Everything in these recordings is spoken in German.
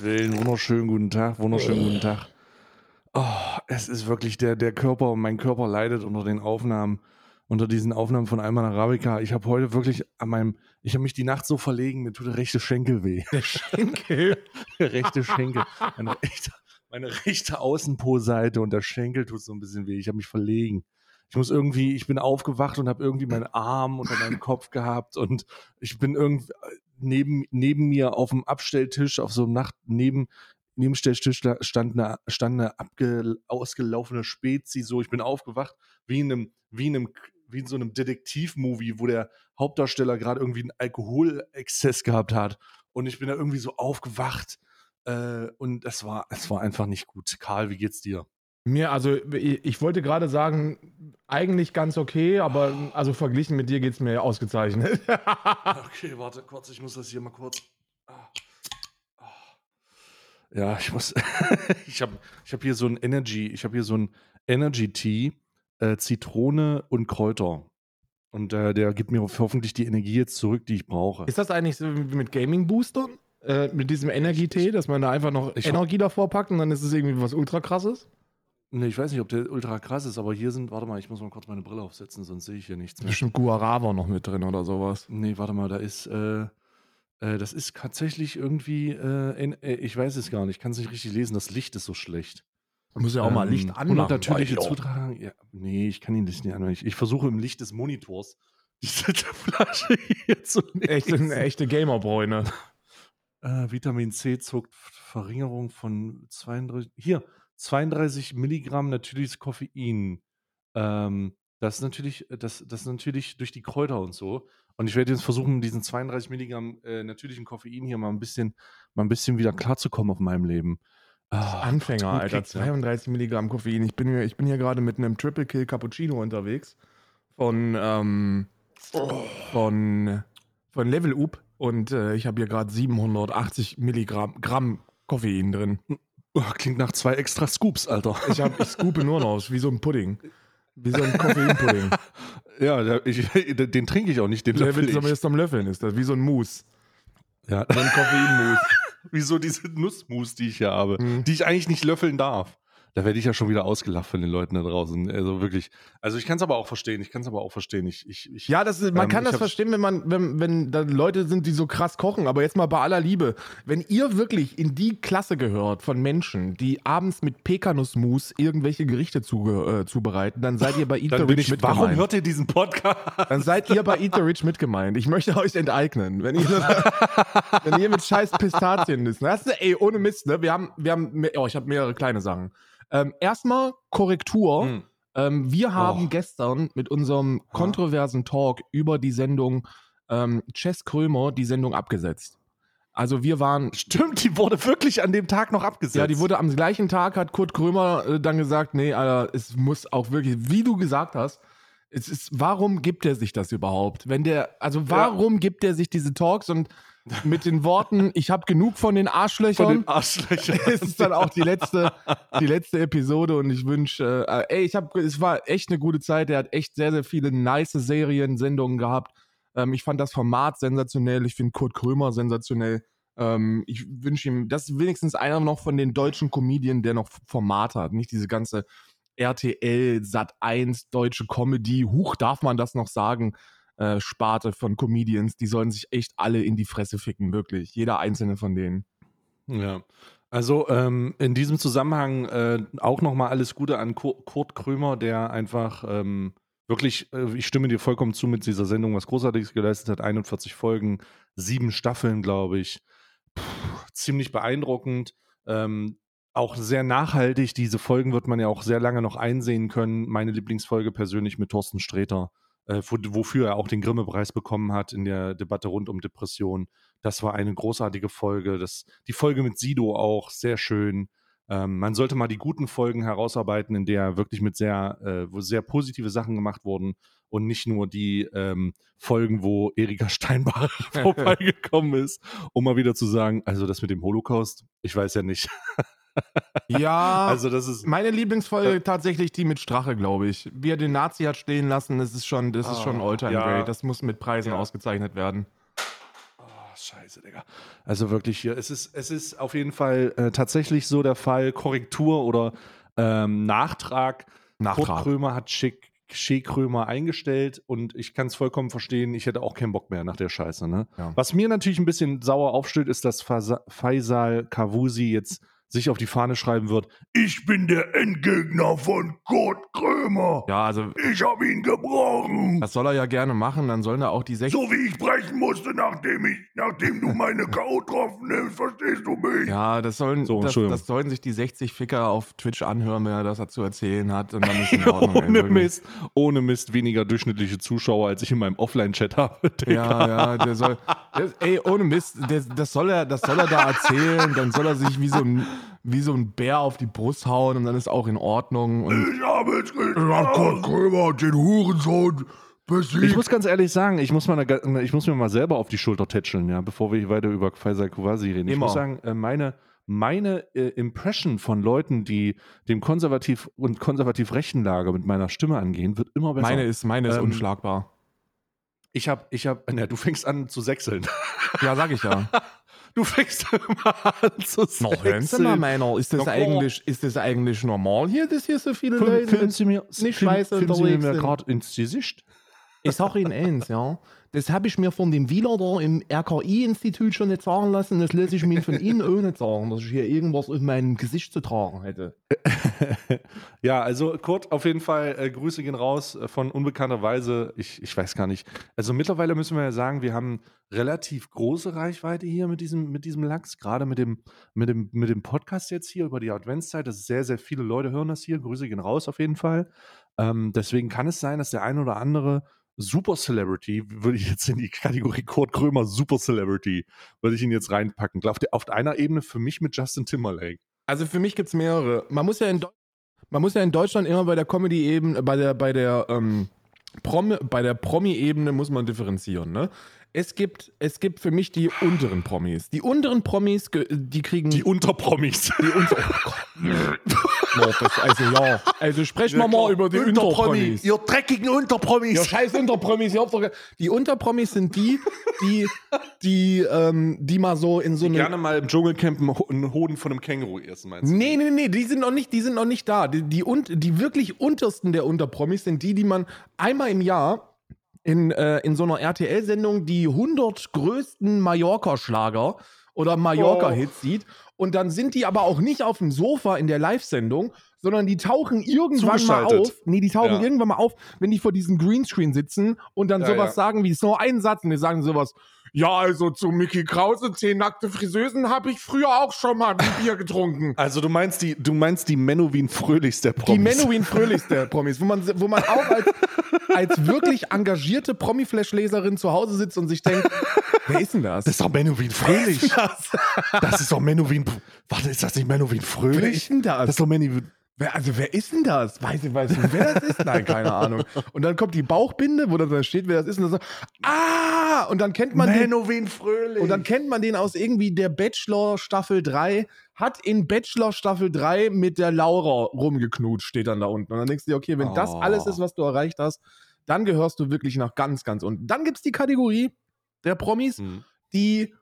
Gottes Willen, wunderschönen guten Tag, wunderschönen guten Tag. Oh, es ist wirklich der, der Körper, mein Körper leidet unter den Aufnahmen, unter diesen Aufnahmen von Alman Arabica. Ich habe heute wirklich an meinem, ich habe mich die Nacht so verlegen, mir tut der rechte Schenkel weh. Der Schenkel? der rechte Schenkel. Meine rechte, meine rechte Außenpo-Seite und der Schenkel tut so ein bisschen weh. Ich habe mich verlegen. Ich muss irgendwie, ich bin aufgewacht und habe irgendwie meinen Arm unter meinem Kopf gehabt und ich bin irgendwie neben, neben mir auf dem Abstelltisch, auf so einem Nacht, neben, Nebenstelltisch stand eine, stand eine abge, ausgelaufene Spezi, so, ich bin aufgewacht, wie in einem, wie in einem, wie in so einem Detektiv-Movie, wo der Hauptdarsteller gerade irgendwie einen Alkoholexzess gehabt hat. Und ich bin da irgendwie so aufgewacht. Äh, und es war, es war einfach nicht gut. Karl, wie geht's dir? Mir, also ich wollte gerade sagen, eigentlich ganz okay, aber also verglichen mit dir geht es mir ausgezeichnet. okay, warte kurz, ich muss das hier mal kurz. Ja, ich muss. ich habe ich hab hier so ein Energy, ich habe hier so ein Energy Tea, äh, Zitrone und Kräuter. Und äh, der gibt mir hoffentlich die Energie jetzt zurück, die ich brauche. Ist das eigentlich so wie mit Gaming Boostern? Äh, mit diesem Energie-Tee, dass man da einfach noch ich Energie davor packt und dann ist es irgendwie was ultra krasses? Ne, ich weiß nicht, ob der ultra krass ist, aber hier sind, warte mal, ich muss mal kurz meine Brille aufsetzen, sonst sehe ich hier nichts mehr. Bestimmt Guarava noch mit drin oder sowas. Nee, warte mal, da ist, äh, äh, das ist tatsächlich irgendwie, äh, in, äh, ich weiß es gar nicht, ich kann es nicht richtig lesen, das Licht ist so schlecht. Du musst ja auch ähm, mal Licht anmachen. Und natürliche Zutragen, ja, nee, ich kann ihn nicht anmachen. Ich, ich versuche im Licht des Monitors diese Flasche hier zu lesen. Echte, eine echte Gamerbräune. Äh, Vitamin C zuckt Verringerung von 32, hier, 32 Milligramm natürliches Koffein. Ähm, das ist natürlich, das, das ist natürlich durch die Kräuter und so. Und ich werde jetzt versuchen, diesen 32 Milligramm äh, natürlichen Koffein hier mal ein bisschen, mal ein bisschen wieder klarzukommen auf meinem Leben. Ach, Anfänger, Gott, Alter. 32 Milligramm Koffein. Ich bin hier, ich bin hier gerade mit einem Triple Kill Cappuccino unterwegs. Von, ähm, oh. von, von Level Up. Und äh, ich habe hier gerade 780 Milligramm Gramm Koffein drin. Oh, klingt nach zwei extra Scoops, Alter. Ich, hab, ich scoope nur noch, wie so ein Pudding. Wie so ein Koffeinpudding. ja, der, ich, den trinke ich auch nicht, den löffel ich. Der zum Löffeln ist das, wie so ein Mousse. Ja. So ein Koffeinmousse. wie so diese Nussmus, die ich hier habe, mhm. die ich eigentlich nicht löffeln darf da werde ich ja schon wieder ausgelacht von den Leuten da draußen. Also wirklich. Also ich kann es aber auch verstehen. Ich kann es aber auch verstehen. Ich, ich, ich ja, das ist, man ähm, kann das verstehen, wenn man, wenn, wenn da Leute sind, die so krass kochen. Aber jetzt mal bei aller Liebe, wenn ihr wirklich in die Klasse gehört von Menschen, die abends mit Pekanussmus irgendwelche Gerichte zu, äh, zubereiten, dann seid ihr bei Eat the Rich ich, mitgemeint. Warum hört ihr diesen Podcast? Dann seid ihr bei Eat the Rich mitgemeint. Ich möchte euch enteignen. Wenn ihr, wenn ihr mit scheiß Pistazien isst. Das ist, ey, ohne Mist, ne? Wir haben, wir haben, oh, ich habe mehrere kleine Sachen. Ähm, erstmal Korrektur. Hm. Ähm, wir haben oh. gestern mit unserem kontroversen Talk über die Sendung ähm, Chess Krömer die Sendung abgesetzt. Also wir waren. Stimmt, die wurde wirklich an dem Tag noch abgesetzt. Ja, die wurde am gleichen Tag, hat Kurt Krömer äh, dann gesagt, nee, Alter, es muss auch wirklich, wie du gesagt hast, es ist, warum gibt er sich das überhaupt? Wenn der, also warum ja. gibt er sich diese Talks und mit den Worten, ich habe genug von den Arschlöchern. Von den Arschlöchern. ist dann auch die letzte, die letzte Episode und ich wünsche, äh, ey, ich habe, es war echt eine gute Zeit. Er hat echt sehr, sehr viele nice Serien, Sendungen gehabt. Ähm, ich fand das Format sensationell. Ich finde Kurt Krömer sensationell. Ähm, ich wünsche ihm, das ist wenigstens einer noch von den deutschen Comedien, der noch Format hat. Nicht diese ganze RTL, Sat 1, deutsche Comedy. Huch, darf man das noch sagen? Äh, Sparte von Comedians, die sollen sich echt alle in die Fresse ficken, wirklich. Jeder einzelne von denen. Ja. Also ähm, in diesem Zusammenhang äh, auch nochmal alles Gute an Kurt Krömer, der einfach ähm, wirklich, äh, ich stimme dir vollkommen zu mit dieser Sendung, was Großartiges geleistet hat. 41 Folgen, sieben Staffeln, glaube ich. Puh, ziemlich beeindruckend. Ähm, auch sehr nachhaltig. Diese Folgen wird man ja auch sehr lange noch einsehen können. Meine Lieblingsfolge persönlich mit Thorsten Sträter äh, wofür er auch den Grimme-Preis bekommen hat in der Debatte rund um Depression. Das war eine großartige Folge. Das, die Folge mit Sido auch sehr schön. Ähm, man sollte mal die guten Folgen herausarbeiten, in der wirklich mit sehr, äh, wo sehr positive Sachen gemacht wurden und nicht nur die ähm, Folgen, wo Erika Steinbach vorbeigekommen ist, um mal wieder zu sagen, also das mit dem Holocaust, ich weiß ja nicht. Ja, also das ist meine Lieblingsfolge äh, tatsächlich die mit Strache, glaube ich. Wie er den Nazi hat stehen lassen, das ist schon, das ist schon ah, Alltime ja. Great. Das muss mit Preisen ja. ausgezeichnet werden. Oh, scheiße, Digga. Also wirklich hier, es ist, es ist auf jeden Fall äh, tatsächlich so der Fall, Korrektur oder ähm, Nachtrag. Nachtrag. Kurt Krömer hat Schick, Shea Krömer eingestellt und ich kann es vollkommen verstehen, ich hätte auch keinen Bock mehr nach der Scheiße. Ne? Ja. Was mir natürlich ein bisschen sauer aufstößt, ist, dass Faisal Kavusi jetzt sich auf die Fahne schreiben wird, ich bin der Endgegner von Kurt Krömer. Ja, also Ich habe ihn gebrochen. das soll er ja gerne machen, dann sollen da auch die 60. So wie ich brechen musste, nachdem ich, nachdem du meine K.O. getroffen nimmst, verstehst du mich? Ja, das sollen, So, das, das sollen sich die 60 Ficker auf Twitch anhören, wenn er das zu erzählen hat. Und dann ist in Ordnung. ey, ohne wirklich. Mist, ohne Mist weniger durchschnittliche Zuschauer, als ich in meinem Offline-Chat habe. Ja, ja, der soll. Der, ey, ohne Mist, der, das, soll er, das soll er da erzählen. Dann soll er sich wie so ein, wie so ein Bär auf die Brust hauen und dann ist auch in Ordnung. Und Ich habe es Kurt Krömer, den Hurensohn, Ich besiegt. muss ganz ehrlich sagen, ich muss, mal eine, ich muss mir mal selber auf die Schulter tätscheln, ja, bevor wir weiter über Faisal Kouasi reden. Ich Immer. muss sagen, äh, meine, meine äh, Impression von Leuten, die dem konservativ und konservativ rechten Lager mit meiner Stimme angehen, wird immer besser. meine ist, meine ist Ähm, unschlagbar. ich habe, ich habe, na, du fängst an zu sechseln. Ja, sag ich ja. Du fängst immer an zu Na, sechseln. hören Sie mal, meiner, ist das, Na, eigentlich, ist das eigentlich normal hier, dass hier so viele Leute Sie mir, nicht film- scheiße filmen Sie unterwegs mir gerade ins Gesicht? Ich sag Ihnen eins, ja. Das habe ich mir von dem Wieler da im RKI-Institut schon nicht sagen lassen. Das lasse ich mir von Ihnen auch nicht sagen, dass ich hier irgendwas in meinem Gesicht zu tragen hätte. ja, also Kurt, auf jeden Fall äh, Grüße gehen raus äh, von unbekannterweise. Ich, ich weiß gar nicht. Also mittlerweile müssen wir ja sagen, wir haben relativ große Reichweite hier mit diesem, mit diesem Lachs, gerade mit dem, mit, dem, mit dem Podcast jetzt hier über die Adventszeit. Das ist sehr, sehr viele Leute hören das hier. Grüße gehen raus auf jeden Fall. Ähm, deswegen kann es sein, dass der ein oder andere Super Celebrity, würde ich jetzt in die Kategorie Kurt Krömer Super Celebrity, würde ich ihn jetzt reinpacken. Auf, der, auf einer Ebene für mich mit Justin Timberlake. Also für mich gibt es mehrere. Man muss ja in, man muss ja in Deutschland immer bei der Comedy-Ebene, bei der, bei der, ähm, Promi, bei der Promi-Ebene muss man differenzieren, ne? Es gibt, es gibt für mich die unteren Promis. Die unteren Promis, die kriegen. Die Unterpromis. die unter oh Gott. Ja, das, also ja. Also sprechen wir mal über die Unterpromis. Ihr dreckigen Unterpromis. Ja, scheiß Unterpromis, ihr habt doch ge- Die Unterpromis sind die, die, die, ähm, die mal so in so eine. Gerne mal im Dschungelcamp einen Ho- einen Hoden von einem Känguru essen, meinst du? Nee, nee, nee, die sind noch nicht, die sind noch nicht da. Die, die, un- die wirklich untersten der Unterpromis sind die, die man einmal im Jahr in, äh, in so einer RTL-Sendung die 100 größten Mallorca-Schlager oder Mallorca-Hits sieht. Und dann sind die aber auch nicht auf dem Sofa in der Live-Sendung, sondern die tauchen irgendwann mal auf. Nee, die tauchen Ja. irgendwann mal auf, wenn die vor diesem Greenscreen sitzen und dann Ja, sowas ja. sagen wie so einen Satz und die sagen sowas. Ja, also zu Mickey Krause, zehn nackte Friseusen, habe ich früher auch schon mal ein Bier getrunken. Also du meinst die, du meinst die Menowin Fröhlichs der Promis. Die Menowin Fröhlichste Promis, wo man, wo man auch als, als wirklich engagierte Promi-Flash-Leserin zu Hause sitzt und sich denkt, wer ist denn das? Das ist doch Menowin Fröhlich. das ist doch Menowin. Warte, ist das nicht Menowin Fröhlich? wer ist denn das? Das ist doch Menowin. Wer, also wer ist denn das? Weiß ich, weiß ich, wer das ist? Nein, keine Ahnung. Und dann kommt die Bauchbinde, wo dann da steht, wer das ist und dann so, ah! Und dann kennt man den, Menowin Fröhlich. und dann kennt man den aus irgendwie der Bachelor Staffel 3, hat in Bachelor Staffel 3 mit der Laura rumgeknutscht, steht dann da unten. Und dann denkst du dir, okay, wenn das Oh. alles ist, was du erreicht hast, dann gehörst du wirklich nach ganz, ganz unten. Dann gibt es die Kategorie der Promis, Hm. die,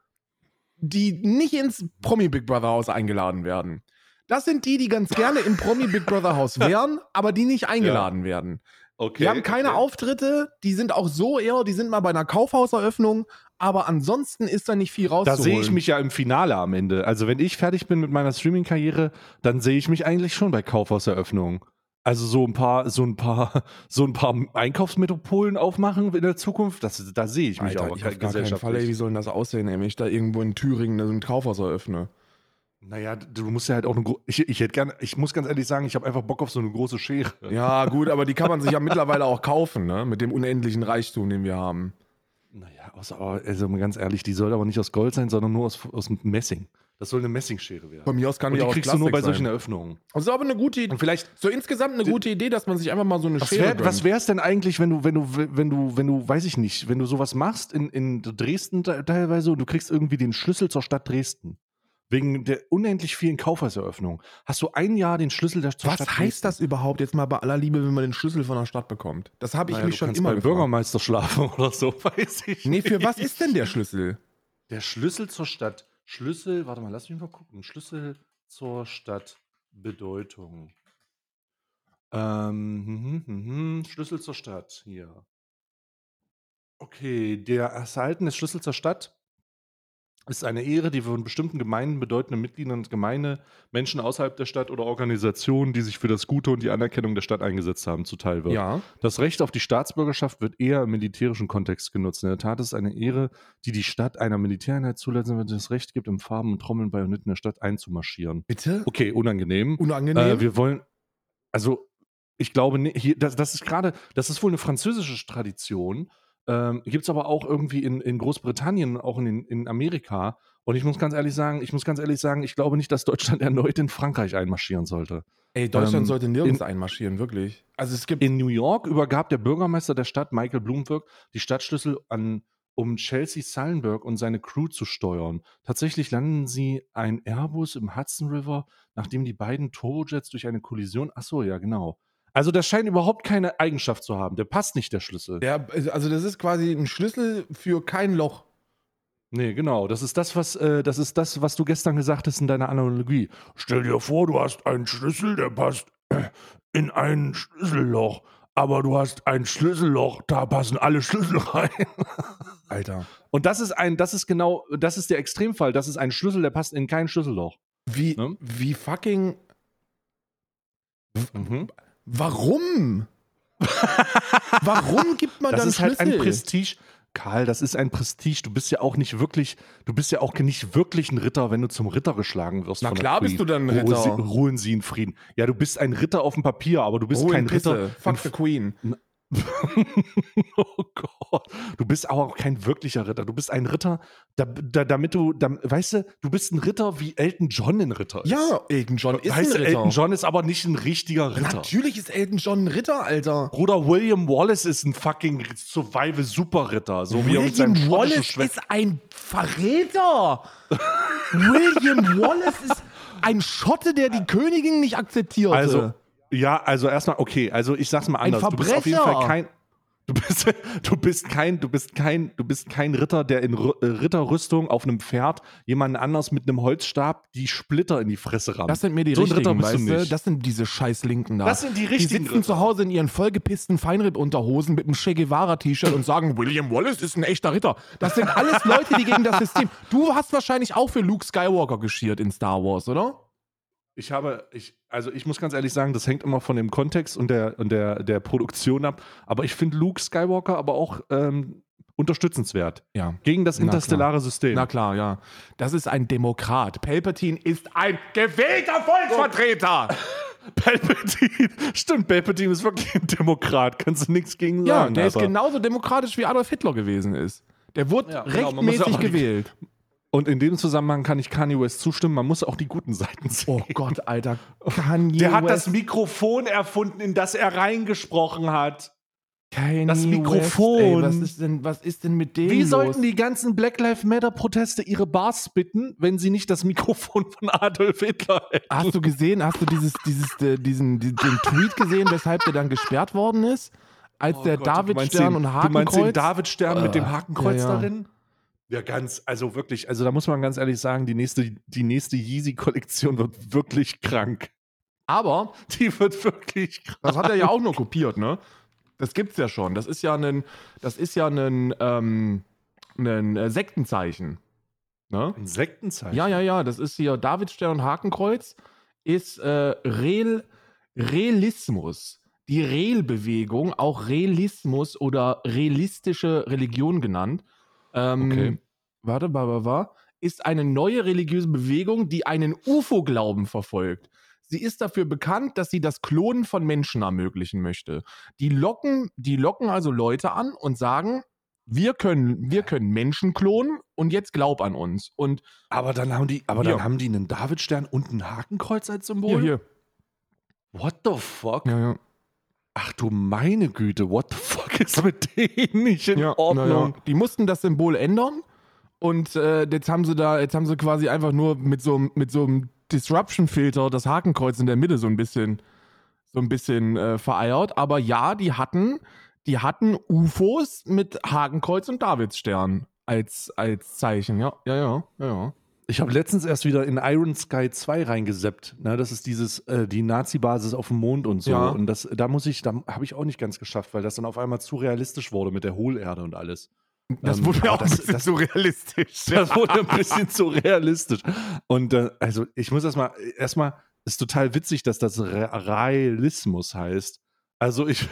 die nicht ins Promi Big Brother Haus eingeladen werden. Das sind die, die ganz gerne im Promi Big Brother Haus wären, aber die nicht eingeladen werden. Okay. Die haben keine okay. Auftritte, die sind auch so eher, die sind mal bei einer Kaufhauseröffnung, aber ansonsten ist da nicht viel Da rauszuholen. sehe ich mich ja im Finale am Ende. Also wenn ich fertig bin mit meiner Streaming-Karriere, dann sehe ich mich eigentlich schon bei Kaufhauseröffnungen. Also so ein paar, so ein paar, so ein paar Einkaufsmetropolen aufmachen in der Zukunft, das, da sehe ich mich Alter, auch ich auf gar keinen Fall, ey, wie soll denn das aussehen, ey, wenn ich da irgendwo in Thüringen so ein Kaufhaus eröffne? Naja, du musst ja halt auch eine ich, ich hätte gerne, ich muss ganz ehrlich sagen, ich habe einfach Bock auf so eine große Schere. Ja, gut, aber die kann man sich ja mittlerweile auch kaufen, ne? Mit dem unendlichen Reichtum, den wir haben. Naja, aus, aber, also ganz ehrlich, die soll aber nicht aus Gold sein, sondern nur aus, aus Messing. Das soll eine Messingschere werden. Von mir aus kann Und die die auch kriegst du nur bei Plastik solchen sein. Eröffnungen. Das ist aber eine gute Idee. Und vielleicht, So insgesamt eine gute Idee, dass man sich einfach mal so eine was Schere wäre gönnt. es denn eigentlich, wenn du, wenn du, wenn du, wenn du, weiß ich nicht, wenn du sowas machst in, in Dresden te- teilweise und du kriegst irgendwie den Schlüssel zur Stadt Dresden. Wegen der unendlich vielen Kaufhauseröffnungen. Hast du ein Jahr den Schlüssel der zur Was Stadt heißt das überhaupt jetzt mal bei aller Liebe, wenn man den Schlüssel von der Stadt bekommt? Das habe ich Naja, mich du schon kannst immer beim gefragt. Bürgermeister schlafen oder so, weiß ich Nee, für nicht. was ist denn der Schlüssel? Der Schlüssel zur Stadt. Schlüssel, warte mal, lass mich mal gucken. Schlüssel zur Stadt. Bedeutung. Ähm, hm, hm, hm, Schlüssel zur Stadt. Hier. Okay, der Erhalten des Schlüssels zur Stadt ist eine Ehre, die von bestimmten Gemeinden bedeutenden Mitgliedern der Gemeinde, Menschen außerhalb der Stadt oder Organisationen, die sich für das Gute und die Anerkennung der Stadt eingesetzt haben, zuteil wird. Ja. Das Recht auf die Staatsbürgerschaft wird eher im militärischen Kontext genutzt. In der Tat ist es eine Ehre, die die Stadt einer Militäreinheit zulassen, wenn das Recht gibt, im Farben und Trommeln Bajonitten der Stadt einzumarschieren. Bitte? Okay, unangenehm. Unangenehm? Äh, wir wollen, also ich glaube, nicht, hier, das, das ist gerade, das ist wohl eine französische Tradition. Ähm, Gibt es aber auch irgendwie in, in Großbritannien, auch in, in Amerika. Und ich muss ganz ehrlich sagen, ich muss ganz ehrlich sagen, ich glaube nicht, dass Deutschland erneut in Frankreich einmarschieren sollte. Ey, Deutschland ähm, sollte nirgends in- einmarschieren, wirklich. Also es gibt. In New York übergab der Bürgermeister der Stadt, Michael Bloomberg, die Stadtschlüssel an, um Chelsea Sullenberg und seine Crew zu steuern. Tatsächlich landen sie ein Airbus im Hudson River, nachdem die beiden Turbojets durch eine Kollision. Achso, ja, genau. Also, das scheint überhaupt keine Eigenschaft zu haben. Der passt nicht, der Schlüssel. ja, also das ist quasi ein Schlüssel für kein Loch. Nee, genau. Das ist das, was, äh, das ist das, was du gestern gesagt hast in deiner Analogie. Stell dir vor, du hast einen Schlüssel, der passt in ein Schlüsselloch. Aber du hast ein Schlüsselloch, da passen alle Schlüssel rein. Alter. Und das ist ein, das ist genau, das ist der Extremfall. Das ist ein Schlüssel, der passt in kein Schlüsselloch. Wie, Ne? wie fucking. Mhm. Warum? Warum gibt man Das dann ist halt Schlüssel? ein Prestige. Karl, das ist ein Prestige. Du bist ja auch nicht wirklich, du bist ja auch nicht wirklich ein Ritter, wenn du zum Ritter geschlagen wirst. Na klar bist du dann ein Ritter. Ruhen Sie in Frieden. Ja, du bist ein Ritter auf dem Papier, aber du bist Ruhe kein. Ritter. Fuck the Queen. oh Gott. Du bist aber auch kein wirklicher Ritter. Du bist ein Ritter, da, da, damit du, da, weißt du, du bist ein Ritter, wie Elton John ein Ritter ist. Ja, Elton John ist weißt ein Ritter. Elton John ist aber nicht ein richtiger Ritter. Natürlich ist Elton John ein Ritter, Alter. Bruder William Wallace ist ein fucking Survival-Superritter. So wie er mit Wallace ist ein Verräter. William Wallace ist ein Schotte, der die Königin nicht akzeptierte. Also, ja, also erstmal, okay, also ich sag's mal Ein anders. Du bist auf jeden Verbrecher. Fall kein. Du bist, du bist kein, du bist kein, du bist kein Ritter, der in Ru- äh, Ritterrüstung auf einem Pferd jemanden anders mit einem Holzstab die Splitter in die Fresse rammt. das sind mir die so richtigen, Ritter bist weißt du nicht. Das sind diese scheiß Linken da. Das sind die Die richtigen sitzen Ritter. zu Hause in ihren vollgepissten Feinripp-Unterhosen mit einem Che Guevara-T-Shirt und sagen, William Wallace ist ein echter Ritter. Das sind alles Leute, die gegen das System... Du hast wahrscheinlich auch für Luke Skywalker geschiert in Star Wars, oder? Ich habe, ich, also ich muss ganz ehrlich sagen, das hängt immer von dem Kontext und der, und der, der Produktion ab. Aber ich finde Luke Skywalker aber auch ähm, unterstützenswert. Ja. Gegen das interstellare System. Na klar, ja. Das ist ein Demokrat. Palpatine ist ein gewählter Volksvertreter. Palpatine. Stimmt, Palpatine ist wirklich ein Demokrat. Kannst du nichts gegen Ja, sagen. der ist aber- genauso demokratisch wie Adolf Hitler gewesen ist. Der wurde Ja, genau, rechtmäßig die- gewählt. Und in dem Zusammenhang kann ich Kanye West zustimmen, man muss auch die guten Seiten sehen. Oh Gott, Alter. Kanye Der hat West, das Mikrofon erfunden, in das er reingesprochen hat. Kanye das Mikrofon. West, ey, was, ist denn, was ist denn mit dem Wie los? sollten die ganzen Black Lives Matter Proteste ihre Bars bitten, wenn sie nicht das Mikrofon von Adolf Hitler hätten? Hast du gesehen, hast du dieses, dieses, äh, diesen, die- den Tweet gesehen, weshalb der dann gesperrt worden ist? Als Oh der Davidstern den- und Du meinst den Hakenkreuz. Davidstern mit dem Äh, Hakenkreuz ja, ja. darin? Ja, ganz, also wirklich, also da muss man ganz ehrlich sagen, die nächste, die nächste Yeezy-Kollektion wird wirklich krank. Aber Die wird wirklich krank. Das hat er ja auch nur kopiert, ne? Das gibt's ja schon. Das ist ja ein, das ist ja ein, ähm, ein äh, Sektenzeichen. Ne? Insektenzeichen. Ja, ja, ja. Das ist hier Davidstern und Hakenkreuz ist äh, Rel, Realismus. Die Rel-Bewegung, auch Realismus oder realistische Religion genannt. Ähm, Okay. Warte, warte. Ist eine neue religiöse Bewegung, die einen UFO-Glauben verfolgt. Sie ist dafür bekannt, dass sie das Klonen von Menschen ermöglichen möchte. Die locken, die locken also Leute an und sagen, wir können, wir können Menschen klonen und jetzt glaub an uns. Und Aber dann haben die, aber Hier. dann haben die einen Davidstern und ein Hakenkreuz als Symbol. hier, hier. What the fuck? Ja, ja. Ach du meine Güte, what the fuck ist mit denen nicht in Ja, Ordnung? ja. Die mussten das Symbol ändern und äh, jetzt haben sie da, jetzt haben sie quasi einfach nur mit so, einem- mit so einem Disruption-Filter das Hakenkreuz in der Mitte so ein bisschen, so ein bisschen äh, vereiert. Aber ja, die hatten, die hatten UFOs mit Hakenkreuz und Davidsstern als, als Zeichen. Ja, ja, ja, ja. Ja. Ich habe letztens erst wieder in Iron Sky 2 reingeseppt. Ne? Das ist dieses, äh, die Nazi-Basis auf dem Mond und so. Ja. Und das, da muss ich, da habe ich auch nicht ganz geschafft, weil das dann auf einmal zu realistisch wurde mit der Hohlerde und alles. Das Ähm, wurde mir aber auch ein das- bisschen das- zu realistisch. Das wurde ein bisschen zu realistisch. Und äh, also ich muss erstmal, erstmal, ist total witzig, dass das Re Realismus heißt. Also ich,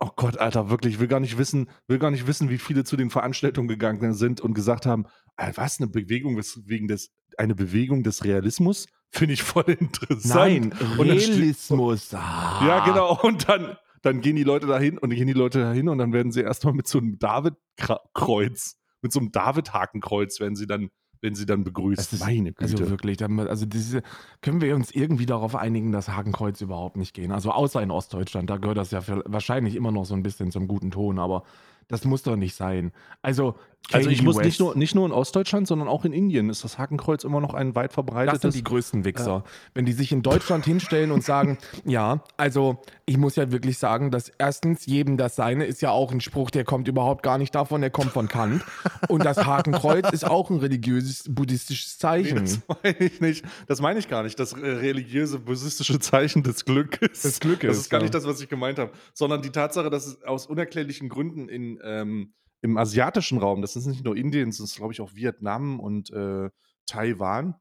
oh Gott, Alter, wirklich, ich will gar nicht wissen, will gar nicht wissen, wie viele zu den Veranstaltungen gegangen sind und gesagt haben, "Ah, was, eine Bewegung des- wegen des, eine Bewegung des Realismus? Finde ich voll interessant. Nein, Und dann steht- Realismus. Ah. Ja, genau. Und dann, dann gehen die Leute dahin und gehen die Leute dahin und dann werden sie erstmal mit so einem David-Kreuz, mit so einem David-Hakenkreuz werden sie dann, werden sie dann begrüßt. Das ist- Meine Güte. Also wirklich, dann- also diese, können wir uns irgendwie darauf einigen, dass Hakenkreuz überhaupt nicht gehen? Also außer in Ostdeutschland, da gehört das ja für, wahrscheinlich immer noch so ein bisschen zum guten Ton, aber das muss doch nicht sein. Also, also ich muss West, nicht nur, nicht nur in Ostdeutschland, sondern auch in Indien ist das Hakenkreuz immer noch ein weit das verbreitetes. sind die größten Wichser. Wenn die sich in Deutschland hinstellen und sagen, ja, also ich muss ja wirklich sagen, dass erstens jedem das Seine ist ja auch ein Spruch, der kommt überhaupt gar nicht davon, der kommt von Kant. Und das Hakenkreuz ist auch ein religiöses, buddhistisches Nee, Zeichen. das meine ich nicht. Das meine ich gar nicht. Das äh, religiöse, buddhistische Zeichen des Glückes. Des Glückes, Das ist gar ja. nicht das, was ich gemeint habe. Sondern die Tatsache, dass es aus unerklärlichen Gründen in, ähm, im asiatischen Raum, das ist nicht nur Indien, das ist, glaube ich, auch Vietnam und äh, Taiwan.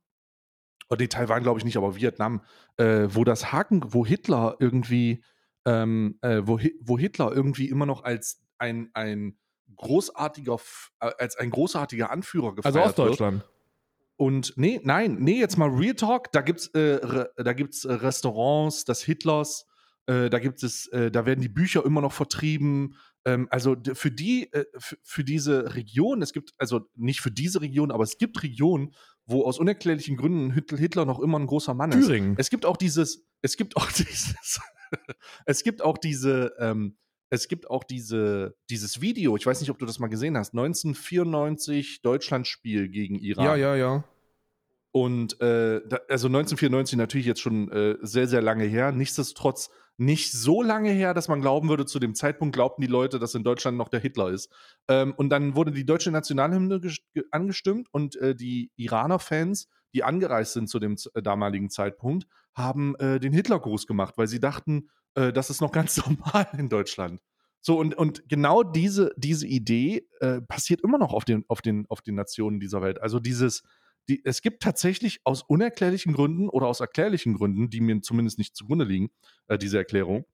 Oder nee, Taiwan glaube ich nicht, aber Vietnam, äh, wo das Haken, wo Hitler irgendwie, ähm, äh, wo, wo Hitler irgendwie immer noch als ein, ein großartiger, äh, als ein großartiger Anführer gefeiert Also wird. Ostdeutschland. Und nee, nein, nee, jetzt mal Real Talk, da gibt's, äh, Re da gibt's äh, Restaurants des Hitlers, äh, da gibt es, äh, da werden die Bücher immer noch vertrieben. Ähm, also für die, äh, für, diese Region, es gibt, also nicht für diese Region, aber es gibt Regionen, wo aus unerklärlichen Gründen Hitler, Hitler noch immer ein großer Mann ist. Thüringen. Es gibt auch dieses, es gibt auch dieses, es gibt auch diese, ähm, es gibt auch diese, dieses Video, ich weiß nicht, ob du das mal gesehen hast, 1994 Deutschlandspiel gegen Iran. Ja, ja, ja. Und äh, da, also 1994 natürlich jetzt schon äh, sehr, sehr lange her. Nichtsdestotrotz nicht so lange her, dass man glauben würde, zu dem Zeitpunkt glaubten die Leute, dass in Deutschland noch der Hitler ist. Ähm, und dann wurde die deutsche Nationalhymne ges- ge- angestimmt und äh, die Iraner-Fans, die angereist sind zu dem äh, damaligen Zeitpunkt, haben äh, den Hitlergruß gemacht, weil sie dachten, äh, das ist noch ganz normal in Deutschland. So, und, und genau diese, diese Idee äh, passiert immer noch auf den, auf, den, auf den Nationen dieser Welt. Also dieses, die, es gibt tatsächlich aus unerklärlichen Gründen oder aus erklärlichen Gründen, die mir zumindest nicht zugrunde liegen, äh, diese Erklärung,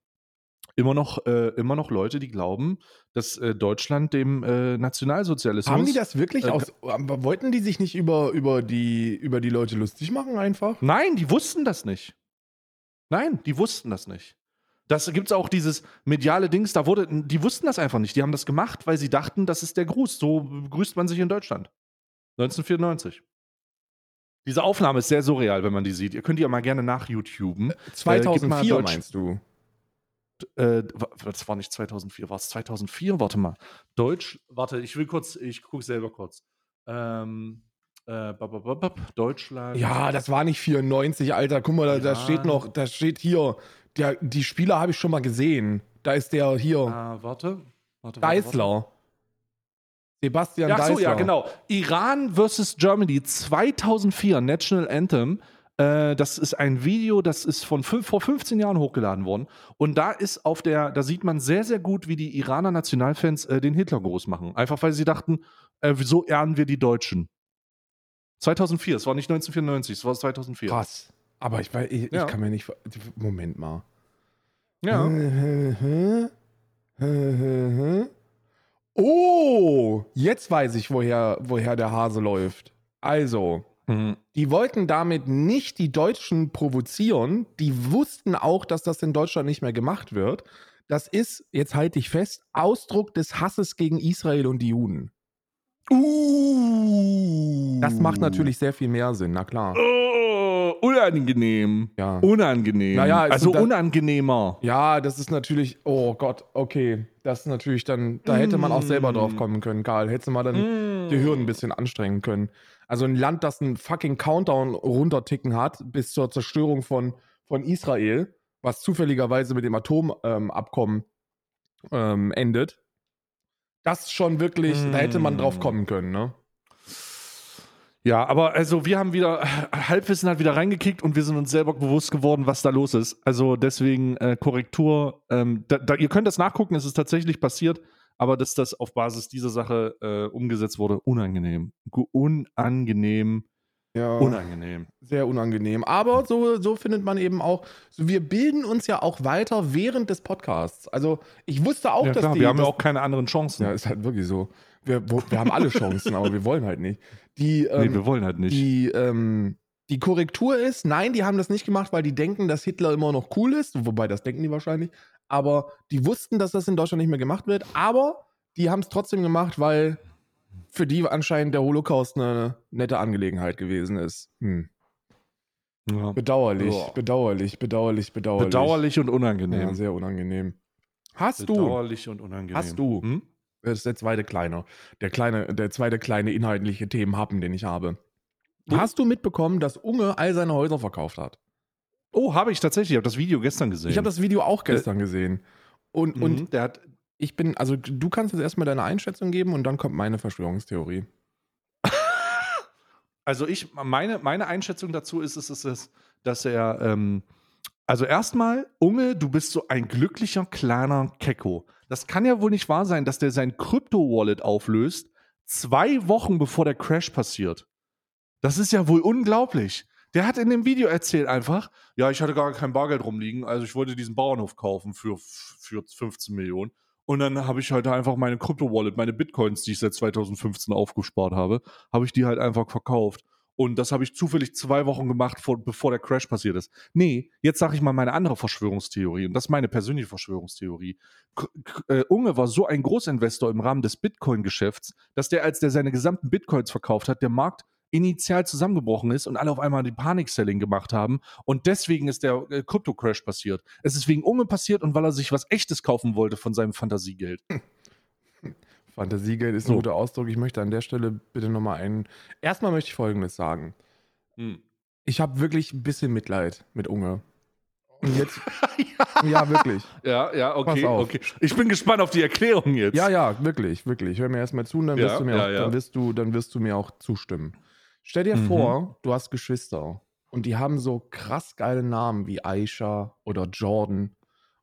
immer noch, äh, immer noch Leute, die glauben, dass äh, Deutschland dem äh, Nationalsozialismus. Haben die das wirklich äh, aus. Aber wollten die sich nicht über, über, die, über die Leute lustig machen einfach? Nein, die wussten das nicht. Nein, die wussten das nicht. Das gibt es auch dieses mediale Dings, da wurde, die wussten das einfach nicht. Die haben das gemacht, weil sie dachten, das ist der Gruß. So begrüßt man sich in Deutschland. 1994. Diese Aufnahme ist sehr surreal, wenn man die sieht. Ihr könnt die ja mal gerne nach YouTuben. Äh, gib mal 2004 Deutsch- meinst du? Äh, das war nicht 2004, war es 2004? Warte mal. Deutsch, warte, ich will kurz, ich gucke selber kurz. Ähm, äh, Deutschland. Ja, das war nicht 94, Alter. Guck mal, da, da Ja. steht noch, da steht hier, der, die Spieler habe ich schon mal gesehen. Da ist der hier, Ah, warte. warte, warte, warte. Sebastian Ja, ach so, ja, genau. Iran versus Germany 2004, National Anthem. Äh, das ist ein Video, das ist von fünf, vor 15 Jahren hochgeladen worden. Und da ist auf der, da sieht man sehr, sehr gut, wie die Iraner Nationalfans äh, den Hitler groß machen. Einfach weil sie dachten, äh, so ehren wir die Deutschen. 2004, es war nicht 1994, es war 2004. Krass. Aber ich, weiß- ich, Ja. ich kann mir nicht. Moment mal. Ja. Oh, jetzt weiß ich, woher, woher der Hase läuft. Also, Mhm. die wollten damit nicht die Deutschen provozieren. Die wussten auch, dass das in Deutschland nicht mehr gemacht wird. Das ist, jetzt halte ich fest, Ausdruck des Hasses gegen Israel und die Juden. Uh. Das macht natürlich sehr viel mehr Sinn, na klar. Oh, unangenehm. Ja. Unangenehm. Naja, also da- unangenehmer. Ja, das ist natürlich, oh Gott, okay. Das ist natürlich dann, da hätte man auch selber Mm. drauf kommen können, Karl. Hätte man dann die Hürden ein bisschen anstrengen können. Also ein Land, das einen fucking Countdown runterticken hat bis zur Zerstörung von, von Israel, was zufälligerweise mit dem Atomabkommen ähm, ähm, endet. Das schon wirklich, da hätte man drauf Mm. kommen können, ne? Ja, aber also wir haben wieder, Halbwissen hat wieder reingekickt und wir sind uns selber bewusst geworden, was da los ist. Also deswegen äh, Korrektur. Ähm, da, da, ihr könnt das nachgucken, es ist tatsächlich passiert, aber dass das auf Basis dieser Sache äh, umgesetzt wurde, unangenehm. Unangenehm, Ja. unangenehm. Sehr unangenehm. Aber so, so findet man eben auch, so wir bilden uns ja auch weiter während des Podcasts. Also ich wusste auch, Ja, dass klar, die. wir haben ja auch keine anderen Chancen. ja, ist halt wirklich so. Wir, wo, wir haben alle Chancen, aber wir wollen halt nicht. Die, ähm, nee, wir wollen halt nicht. die, ähm, die Korrektur ist, nein, die haben das nicht gemacht, weil die denken, dass Hitler immer noch cool ist. Wobei, das denken die wahrscheinlich. Aber die wussten, dass das in Deutschland nicht mehr gemacht wird. Aber die haben es trotzdem gemacht, weil für die anscheinend der Holocaust eine nette Angelegenheit gewesen ist. Hm. ja. Bedauerlich, Ja. bedauerlich, bedauerlich, bedauerlich. Bedauerlich und unangenehm. Ja, sehr unangenehm. Hast du, Bedauerlich und unangenehm. Hast du? Hm? das ist der zweite kleine, der kleine, der zweite kleine inhaltliche Themenhappen, den ich habe. Hast du mitbekommen, dass Unge all seine Häuser verkauft hat? Oh, habe ich tatsächlich. Ich habe das Video gestern gesehen. Ich habe das Video auch gestern gesehen. Und, Mhm, und der hat ich bin, also du kannst jetzt erstmal deine Einschätzung geben und dann kommt meine Verschwörungstheorie. Also ich, meine, meine Einschätzung dazu ist, ist, ist, ist dass er, ähm, also erstmal, Unge, du bist so ein glücklicher kleiner Kecko. Das kann ja wohl nicht wahr sein, dass der sein Krypto-Wallet auflöst, zwei Wochen bevor der Crash passiert. Das ist ja wohl unglaublich. Der hat in dem Video erzählt einfach, ja, ich hatte gar kein Bargeld rumliegen, also ich wollte diesen Bauernhof kaufen für, für 15 Millionen. Und dann habe ich halt einfach meine Krypto-Wallet, meine Bitcoins, die ich seit 2015 aufgespart habe, habe ich die halt einfach verkauft. Und das habe ich zufällig zwei Wochen gemacht, vor, bevor der Crash passiert ist. Nee, jetzt sage ich mal meine andere Verschwörungstheorie. Und das ist meine persönliche Verschwörungstheorie. K äh, Unge war so ein Großinvestor im Rahmen des Bitcoin-Geschäfts, dass der, als der seine gesamten Bitcoins verkauft hat, der Markt initial zusammengebrochen ist und alle auf einmal die Panik-Selling gemacht haben. Und deswegen ist der äh, Krypto-Crash passiert. Es ist wegen Unge passiert und weil er sich was Echtes kaufen wollte von seinem Fantasiegeld. Fantasiegeld ist So. ein guter Ausdruck. Ich möchte an der Stelle bitte nochmal einen. Erstmal möchte ich Folgendes sagen. Hm. Ich habe wirklich ein bisschen Mitleid mit Unge. Und jetzt, ja, wirklich. Ja, ja, okay, okay. Ich bin gespannt auf die Erklärung jetzt. Ja, ja, wirklich, wirklich. Hör mir erstmal zu und dann, Ja, wirst du mir ja, auch, ja. dann, wirst du, dann wirst du mir auch zustimmen. Stell dir Mhm. vor, du hast Geschwister und die haben so krass geile Namen wie Aisha oder Jordan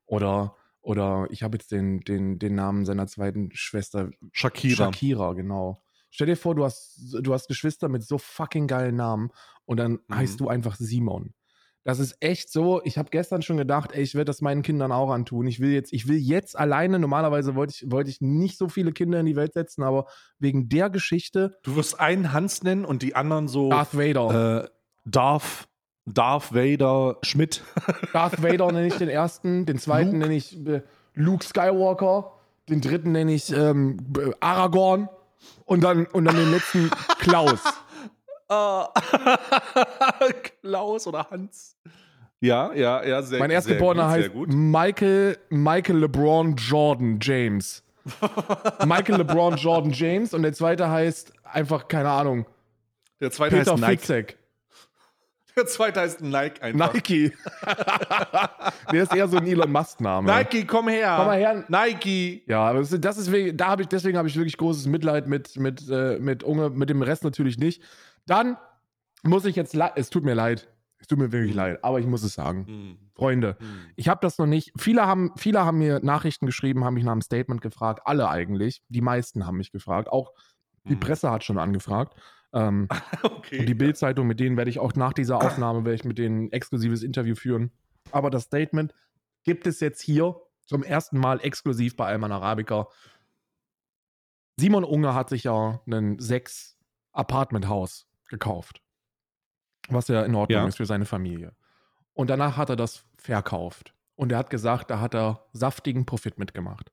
oder, oder ich habe jetzt den, den, den Namen seiner zweiten Schwester Shakira. Shakira, genau. Stell dir vor, du hast, du hast Geschwister mit so fucking geilen Namen und dann Mhm. heißt du einfach Simon. Das ist echt so. Ich habe gestern schon gedacht, ey, ich werde das meinen Kindern auch antun. Ich will jetzt, ich will jetzt alleine. Normalerweise wollte ich, wollte ich nicht so viele Kinder in die Welt setzen, aber wegen der Geschichte Du wirst einen Hans nennen und die anderen so Darth Vader. äh, Darth, Darth Vader Schmidt. Darth Vader nenne ich den ersten, den zweiten Luke? nenne ich äh, Luke Skywalker, den dritten nenne ich ähm, äh, Aragorn und dann und dann den letzten Klaus. Ah. Klaus oder Hans. Ja, ja, ja, sehr Mein sehr Erstgeborener gut, sehr heißt gut. Michael, Michael LeBron Jordan James. Michael LeBron Jordan James und der zweite heißt einfach, keine Ahnung, Der zweite Peter heißt Nike. Fitzek. Der zweite heißt Nike einfach. Nike. der ist eher so ein Elon Musk-Name. Nike, komm her. Komm mal her. Nike. Ja, aber das ist, das ist da habe ich, deswegen habe ich wirklich großes Mitleid mit, mit, äh, mit Unge, mit dem Rest natürlich nicht. Dann muss ich jetzt, es tut mir leid, es tut mir wirklich leid, aber ich muss es sagen. Hm, Freunde, hm. ich habe das noch nicht. Viele haben, viele haben mir Nachrichten geschrieben, haben mich nach einem Statement gefragt. Alle eigentlich. Die meisten haben mich gefragt. Auch die Hm. Presse hat schon angefragt. Ähm, Okay. und die Bild-Zeitung, mit denen werde ich auch nach dieser Aufnahme werde ich mit denen ein exklusives Interview führen. Aber das Statement gibt es jetzt hier zum ersten Mal exklusiv bei Alman Arabica. Simon Unge hat sich ja ein sechs Apartment-Haus gekauft. Was ja in Ordnung Ja. ist für seine Familie. Und danach hat er das verkauft. Und er hat gesagt, da hat er saftigen Profit mitgemacht.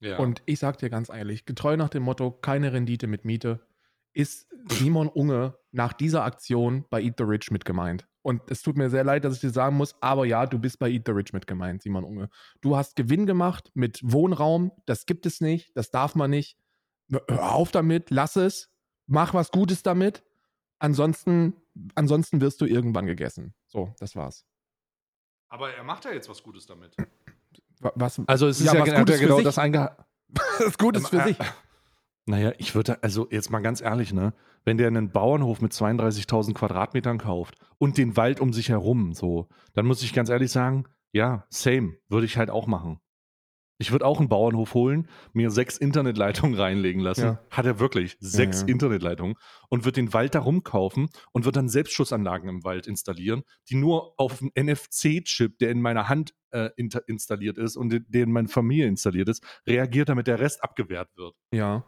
ja. Und ich sag dir ganz ehrlich, getreu nach dem Motto, keine Rendite mit Miete, ist Simon Unge nach dieser Aktion bei Eat the Rich mit gemeint. Und es tut mir sehr leid, dass ich dir sagen muss, aber ja, du bist bei Eat the Rich mit gemeint, Simon Unge. Du hast Gewinn gemacht mit Wohnraum, das gibt es nicht, das darf man nicht. Hör auf damit, lass es, mach was Gutes damit. Ansonsten, ansonsten wirst du irgendwann gegessen. So, das war's. Aber er macht ja jetzt was Gutes damit. Wa- Was, Also es ist Ja, ja, was genau, Gutes ja genau sich. das einge das Gute ist für Ähm, sich. äh, Naja, ich würde, also jetzt mal ganz ehrlich, ne? Wenn der einen Bauernhof mit 32.000 Quadratmetern kauft und den Wald um sich herum, so, dann muss ich ganz ehrlich sagen, ja, same, würde ich halt auch machen. Ich würde auch einen Bauernhof holen, mir sechs Internetleitungen reinlegen lassen. Ja. Hat er wirklich, sechs ja. Internetleitungen und wird den Wald darum kaufen und wird dann Selbstschussanlagen im Wald installieren, die nur auf einen NFC-Chip, der in meiner Hand äh, installiert ist und der in meiner Familie installiert ist, reagiert, damit der Rest abgewehrt wird. Ja.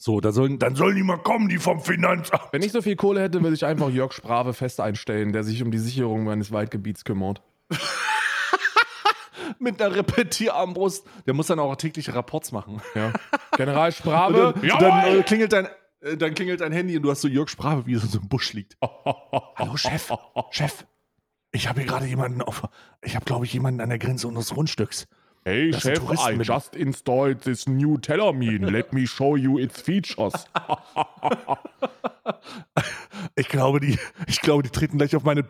So, da sollen, Dann sollen die mal kommen, die vom Finanzamt. Wenn ich so viel Kohle hätte, würde ich einfach Jörg Sprave fest einstellen, der sich um die Sicherung meines Waldgebiets kümmert. mit einer Repetierarmbrust, der muss dann auch tägliche Rapports machen. Ja. General Und Sprave. dann, dann, äh, klingelt dein, äh, dann klingelt dein Handy und du hast so Jörg Sprache, wie er so im Busch liegt. Hallo Chef, Chef. Ich habe hier gerade jemanden auf. Ich habe, glaube ich, jemanden an der Grenze unseres Grundstücks. Hey Das Chef, I just installed this new Telamine. Let me show you its features. Ich glaube, die, ich glaube, die treten gleich auf meine.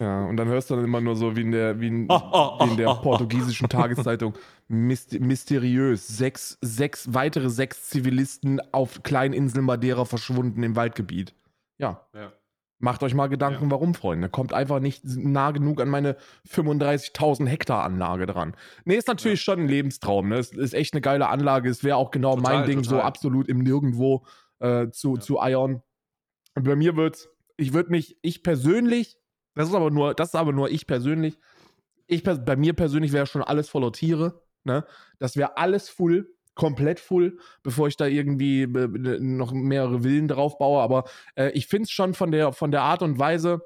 Ja, und dann hörst du dann immer nur so wie in der, wie in, wie in der portugiesischen Tageszeitung. Myst mysteriös. Sechs, sechs, weitere sechs Zivilisten auf Kleininsel Madeira verschwunden im Waldgebiet. Ja. Ja. Macht euch mal Gedanken, warum, Freunde. Kommt einfach nicht nah genug an meine 35.000 Hektar Anlage dran. Nee, ist natürlich schon ein Lebenstraum. Ne? Es ist echt eine geile Anlage. Es wäre auch genau Total, mein Ding, so total. absolut im Nirgendwo äh, zu, Ja. zu eiern. Und bei mir wird's, ich würde mich, ich persönlich, das ist aber nur, das ist aber nur ich persönlich, ich, bei mir persönlich wäre schon alles voller Tiere. Ne? Das wäre alles full, komplett full, bevor ich da irgendwie äh, noch mehrere Villen drauf baue. Aber äh, ich finde es schon von der, von der Art und Weise,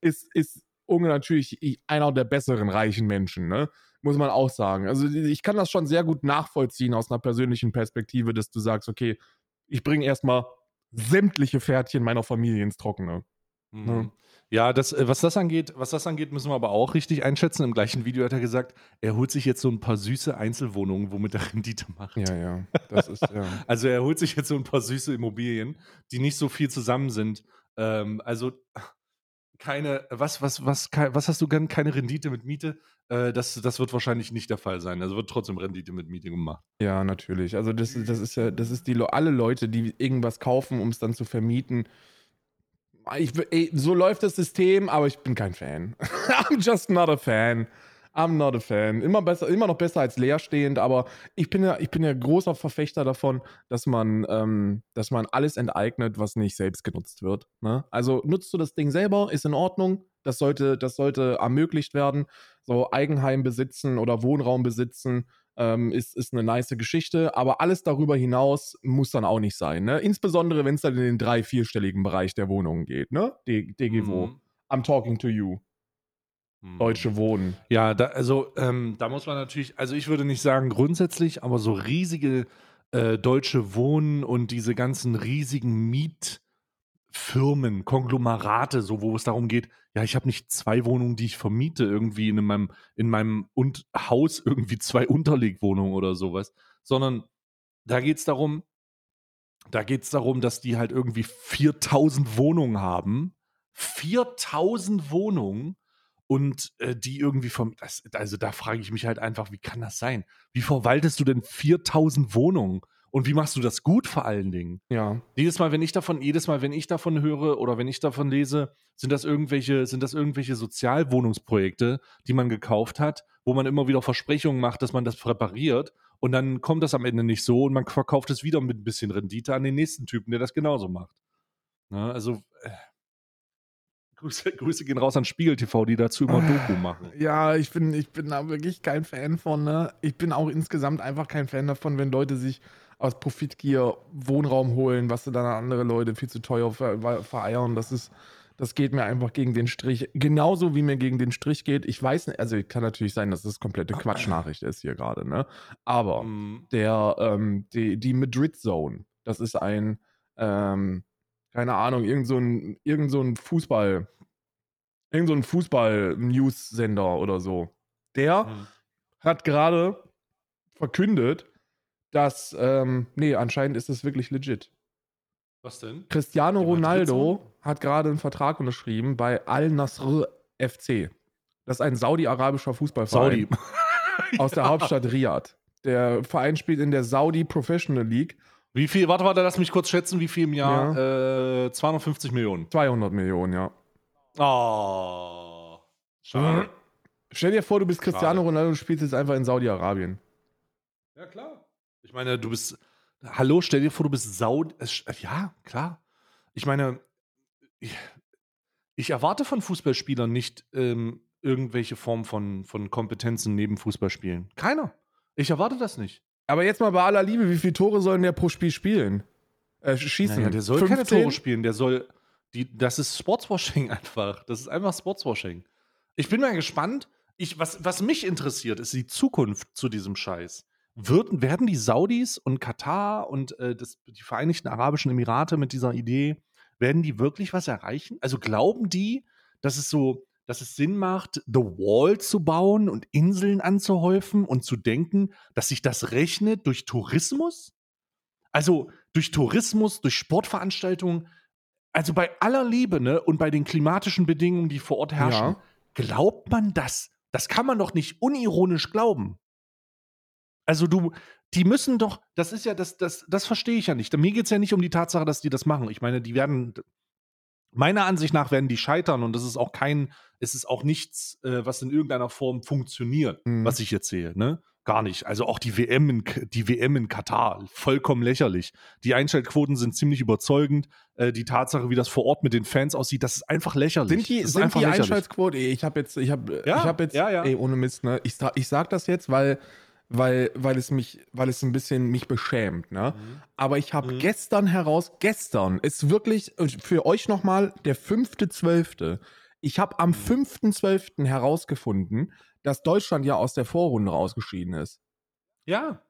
ist, ist Unge natürlich einer der besseren reichen Menschen, ne? Muss man auch sagen. Also ich kann das schon sehr gut nachvollziehen aus einer persönlichen Perspektive, dass du sagst, okay, ich bringe erstmal sämtliche Pferdchen meiner Familie ins Trockene. Mhm. Ja, das, äh, was das angeht, was das angeht, müssen wir aber auch richtig einschätzen. Im gleichen Video hat er gesagt, er holt sich jetzt so ein paar süße Einzelwohnungen, womit er Rendite macht. Ja, ja. Das ist, ja. Also er holt sich jetzt so ein paar süße Immobilien, die nicht so viel zusammen sind. Ähm, also keine, was, was, was, was hast du gern? Keine Rendite mit Miete? Äh, das, das wird wahrscheinlich nicht der Fall sein. Also wird trotzdem Rendite mit Miete gemacht. Ja, natürlich. Also das, das ist ja, das ist die Le- alle Leute, die irgendwas kaufen, um es dann zu vermieten. Ich, ey, so läuft das System, aber ich bin kein Fan. I'm just not a fan. I'm not a fan. Immer besser, immer noch besser als leerstehend, aber ich bin ja, ich bin ja großer Verfechter davon, dass man, ähm, dass man alles enteignet, was nicht selbst genutzt wird. Ne? Also nutzt du das Ding selber, ist in Ordnung. Das sollte, das sollte ermöglicht werden. So Eigenheim besitzen oder Wohnraum besitzen ähm, ist, ist eine nice Geschichte, aber alles darüber hinaus muss dann auch nicht sein. Ne? Insbesondere, wenn es dann in den drei-, vierstelligen Bereich der Wohnungen geht. Ne? D DGWO. Mhm. I'm talking to you. Mhm. Deutsche Wohnen. Ja, da, also ähm, da muss man natürlich, also ich würde nicht sagen grundsätzlich, aber so riesige äh, deutsche Wohnen und diese ganzen riesigen Mietfirmen, Konglomerate, so wo es darum geht, ja, ich habe nicht zwei Wohnungen, die ich vermiete, irgendwie in meinem, in meinem und Haus irgendwie zwei Unterlegwohnungen oder sowas, sondern da geht es darum, da geht es darum, dass die halt irgendwie 4000 Wohnungen haben. 4000 Wohnungen und äh, die irgendwie vom, das, also da frage ich mich halt einfach, wie kann das sein? Wie verwaltest du denn 4000 Wohnungen? Und wie machst du das gut vor allen Dingen? Ja. Jedes Mal, wenn ich davon, jedes Mal, wenn ich davon höre oder wenn ich davon lese, sind das irgendwelche, sind das irgendwelche Sozialwohnungsprojekte, die man gekauft hat, wo man immer wieder Versprechungen macht, dass man das repariert und dann kommt das am Ende nicht so und man verkauft es wieder mit ein bisschen Rendite an den nächsten Typen, der das genauso macht. Ne, also äh, Grüße, Grüße gehen raus an Spiegel TV, die dazu immer Doku machen. Ja, ich bin, ich bin da wirklich kein Fan von. Ne? Ich bin auch insgesamt einfach kein Fan davon, wenn Leute sich aus Profitgier Wohnraum holen, was sie dann an andere Leute viel zu teuer ver vereiern. Das ist, das geht mir einfach gegen den Strich. Genauso wie mir gegen den Strich geht. Ich weiß nicht, also kann natürlich sein, dass das komplette Quatschnachricht ist hier gerade, ne? Aber Mhm. der, ähm, die, die Madrid Zone, das ist ein, ähm, keine Ahnung, irgend so ein, irgend so ein Fußball, irgend so ein Fußball-News-Sender oder so. Der Mhm. hat gerade verkündet, dass, ähm, nee, anscheinend ist es wirklich legit. Was denn? Cristiano Die Ronaldo hat gerade einen Vertrag unterschrieben bei Al-Nasr FC. Das ist ein saudi-arabischer Fußballverein Saudi. aus der Hauptstadt Riyadh. Der Verein spielt in der Saudi Professional League. Wie viel, warte, warte, lass mich kurz schätzen, wie viel im Jahr? Äh, 250 Millionen. 200 Millionen, ja. Oh. Schade. Stell dir vor, du bist Cristiano. Ronaldo und spielst jetzt einfach in Saudi-Arabien. Ja, klar. Ich meine, du bist. Hallo, stell dir vor, du bist Saud. es- Ja, klar. Ich meine, ich, ich erwarte von Fußballspielern nicht ähm, irgendwelche Form von, von Kompetenzen neben Fußballspielen. Keiner. Ich erwarte das nicht. Aber jetzt mal bei aller Liebe, wie viele Tore sollen der pro Spiel spielen? Äh, schießen. Naja, der soll keine 15? Tore spielen. Der soll. Die, das ist Sportswashing einfach. Das ist einfach Sportswashing. Ich bin mal gespannt. Ich, was, was mich interessiert, ist die Zukunft zu diesem Scheiß. Wird, werden die Saudis und Katar und äh, das, die Vereinigten Arabischen Emirate mit dieser Idee, werden die wirklich was erreichen? Also glauben die, dass es so, dass es Sinn macht, The Wall zu bauen und Inseln anzuhäufen und zu denken, dass sich das rechnet durch Tourismus? Also durch Tourismus, durch Sportveranstaltungen, also bei aller Liebe ne, und bei den klimatischen Bedingungen, die vor Ort herrschen, Ja. glaubt man das? Das kann man doch nicht unironisch glauben. Also du, die müssen doch, das ist ja, das, das, das verstehe ich ja nicht. Mir geht es ja nicht um die Tatsache, dass die das machen. Ich meine, die werden, meiner Ansicht nach werden die scheitern und das ist auch kein, es ist auch nichts, äh, was in irgendeiner Form funktioniert, Mhm. was ich jetzt sehe, ne? Gar nicht. Also auch die WM in, die WM in Katar, vollkommen lächerlich. Die Einschaltquoten sind ziemlich überzeugend. Äh, die Tatsache, wie das vor Ort mit den Fans aussieht, das ist einfach lächerlich. Sind die, das sind die lächerlich. Einschaltquote, ich habe jetzt, ich habe, Ja, ich habe jetzt, ja, ja. ey, ohne Mist, ne? Ich, ich sag das jetzt, weil, weil, weil es mich, weil es ein bisschen mich beschämt, ne? Aber ich habe Mhm. gestern heraus, gestern ist wirklich für euch nochmal der fünfte Zwölfte. Ich habe Mhm. am 5.12. herausgefunden, dass Deutschland ja aus der Vorrunde ausgeschieden ist. Ja.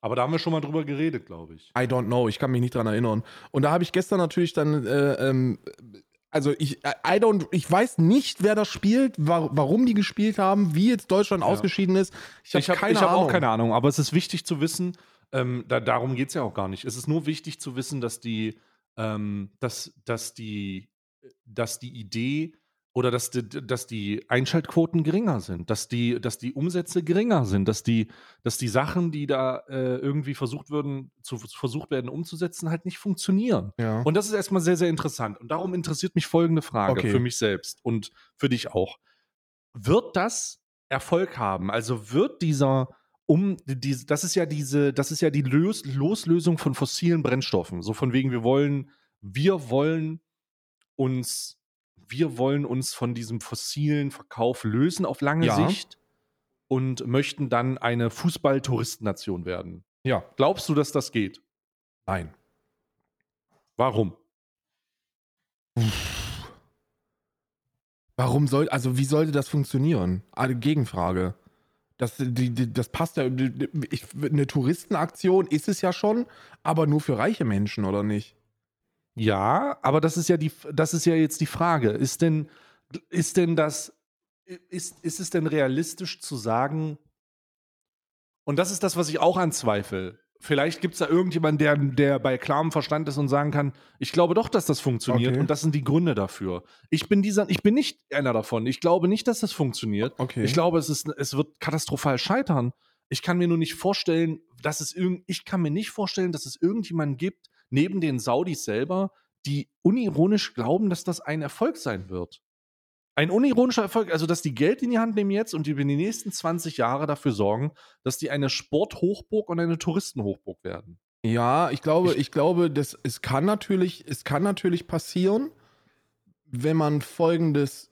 Aber da haben wir schon mal drüber geredet, glaube ich. I don't know, ich kann mich nicht dran erinnern. Und da habe ich gestern natürlich dann, äh, ähm, also ich, I don't, ich weiß nicht, wer das spielt, wa warum die gespielt haben, wie jetzt Deutschland Ja. ausgeschieden ist. Ich habe Ich habe keine hab Ahnung. auch keine Ahnung, aber es ist wichtig zu wissen, ähm, da, darum geht es ja auch gar nicht. Es ist nur wichtig zu wissen, dass die, ähm, dass, dass die, dass die Idee oder dass die, dass die Einschaltquoten geringer sind, dass die, dass die Umsätze geringer sind, dass die, dass die Sachen, die da äh, irgendwie versucht würden, zu, versucht werden umzusetzen, halt nicht funktionieren. Ja. Und das ist erstmal sehr, sehr interessant. Und darum interessiert mich folgende Frage Okay. für mich selbst und für dich auch. Wird das Erfolg haben? Also wird dieser um die, das ist ja diese, das ist ja die Lös Loslösung von fossilen Brennstoffen. So von wegen, wir wollen, wir wollen uns, wir wollen uns von diesem fossilen Verkauf lösen auf lange Ja. Sicht und möchten dann eine Fußball-Touristennation werden. ja, Glaubst du, dass das geht? nein. Warum? Warum soll, also wie sollte das funktionieren? Eine Gegenfrage. Das, die, die, das passt ja, die- eine Touristenaktion ist es ja schon, aber nur für reiche Menschen, oder nicht? Ja, aber das ist ja die, das ist ja jetzt die Frage. Ist denn, ist denn das, ist, ist es denn realistisch zu sagen, und das ist das, was ich auch anzweifle. Vielleicht gibt es da irgendjemanden, der, der bei klarem Verstand ist und sagen kann, ich glaube doch, dass das funktioniert Okay. und das sind die Gründe dafür. Ich bin dieser, ich bin nicht einer davon. Ich glaube nicht, dass das funktioniert. Okay. Ich glaube, es, ist, es wird katastrophal scheitern. Ich kann mir nur nicht vorstellen, dass es irgend, ich kann mir nicht vorstellen, dass es irgendjemanden gibt, neben den Saudis selber, die unironisch glauben, dass das ein Erfolg sein wird. Ein unironischer Erfolg, also dass die Geld in die Hand nehmen jetzt und die über die nächsten 20 Jahre dafür sorgen, dass die eine Sporthochburg und eine Touristenhochburg werden. Ja, ich glaube, Ich- ich, glaube, das, es kann natürlich, es kann natürlich passieren, wenn man folgendes,